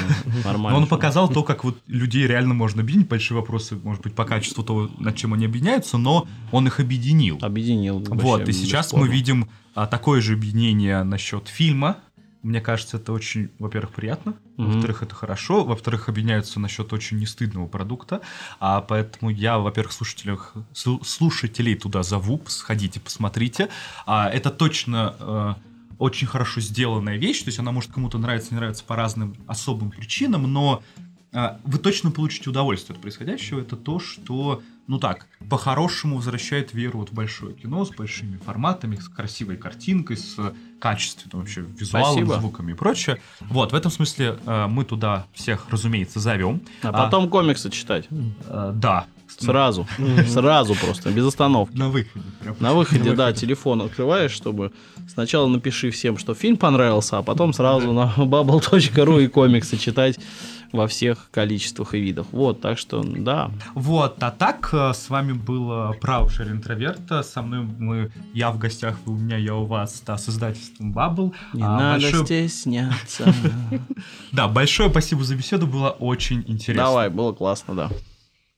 нормально. Но он показал то, как вот людей реально можно объединить. Большие вопросы, может быть, по качеству того, над чем они объединяются, но он их объединил. Объединил. Вот, и сейчас бесспорно. мы видим а, такое же объединение насчет фильма. Мне кажется, это очень, во-первых, приятно, Мгм. во-вторых, это хорошо, во-вторых, объединяются насчет очень нестыдного продукта, а поэтому я, во-первых, слушателях, слу- слушателей туда зову, сходите, посмотрите. А, это точно э, очень хорошо сделанная вещь, то есть она может кому-то нравиться, не нравится по разным особым причинам, но а, вы точно получите удовольствие от происходящего. Это то, что, ну так, по-хорошему возвращает веру вот в большое кино с большими форматами, с красивой картинкой, с качественным вообще визуалом, Спасибо. звуками и прочее. Вот, в этом смысле э, мы туда всех, разумеется, зовем. А потом комиксы читать. э, да. Сразу. Сразу просто, без остановки. На выходе. прям. На выходе, да, телефон открываешь, чтобы сначала напиши всем, что фильм понравился, а потом сразу на bubble.ru и комиксы читать во всех количествах и видах. Вот, так что, да. Вот, а так э, с вами был Праушер Интроверта. Со мной мы, я в гостях, вы у меня, я у вас, да, с издательством Bubble. Не А, надо большое- стесняться. Да, большое спасибо за беседу, было очень интересно. Давай, было классно, да.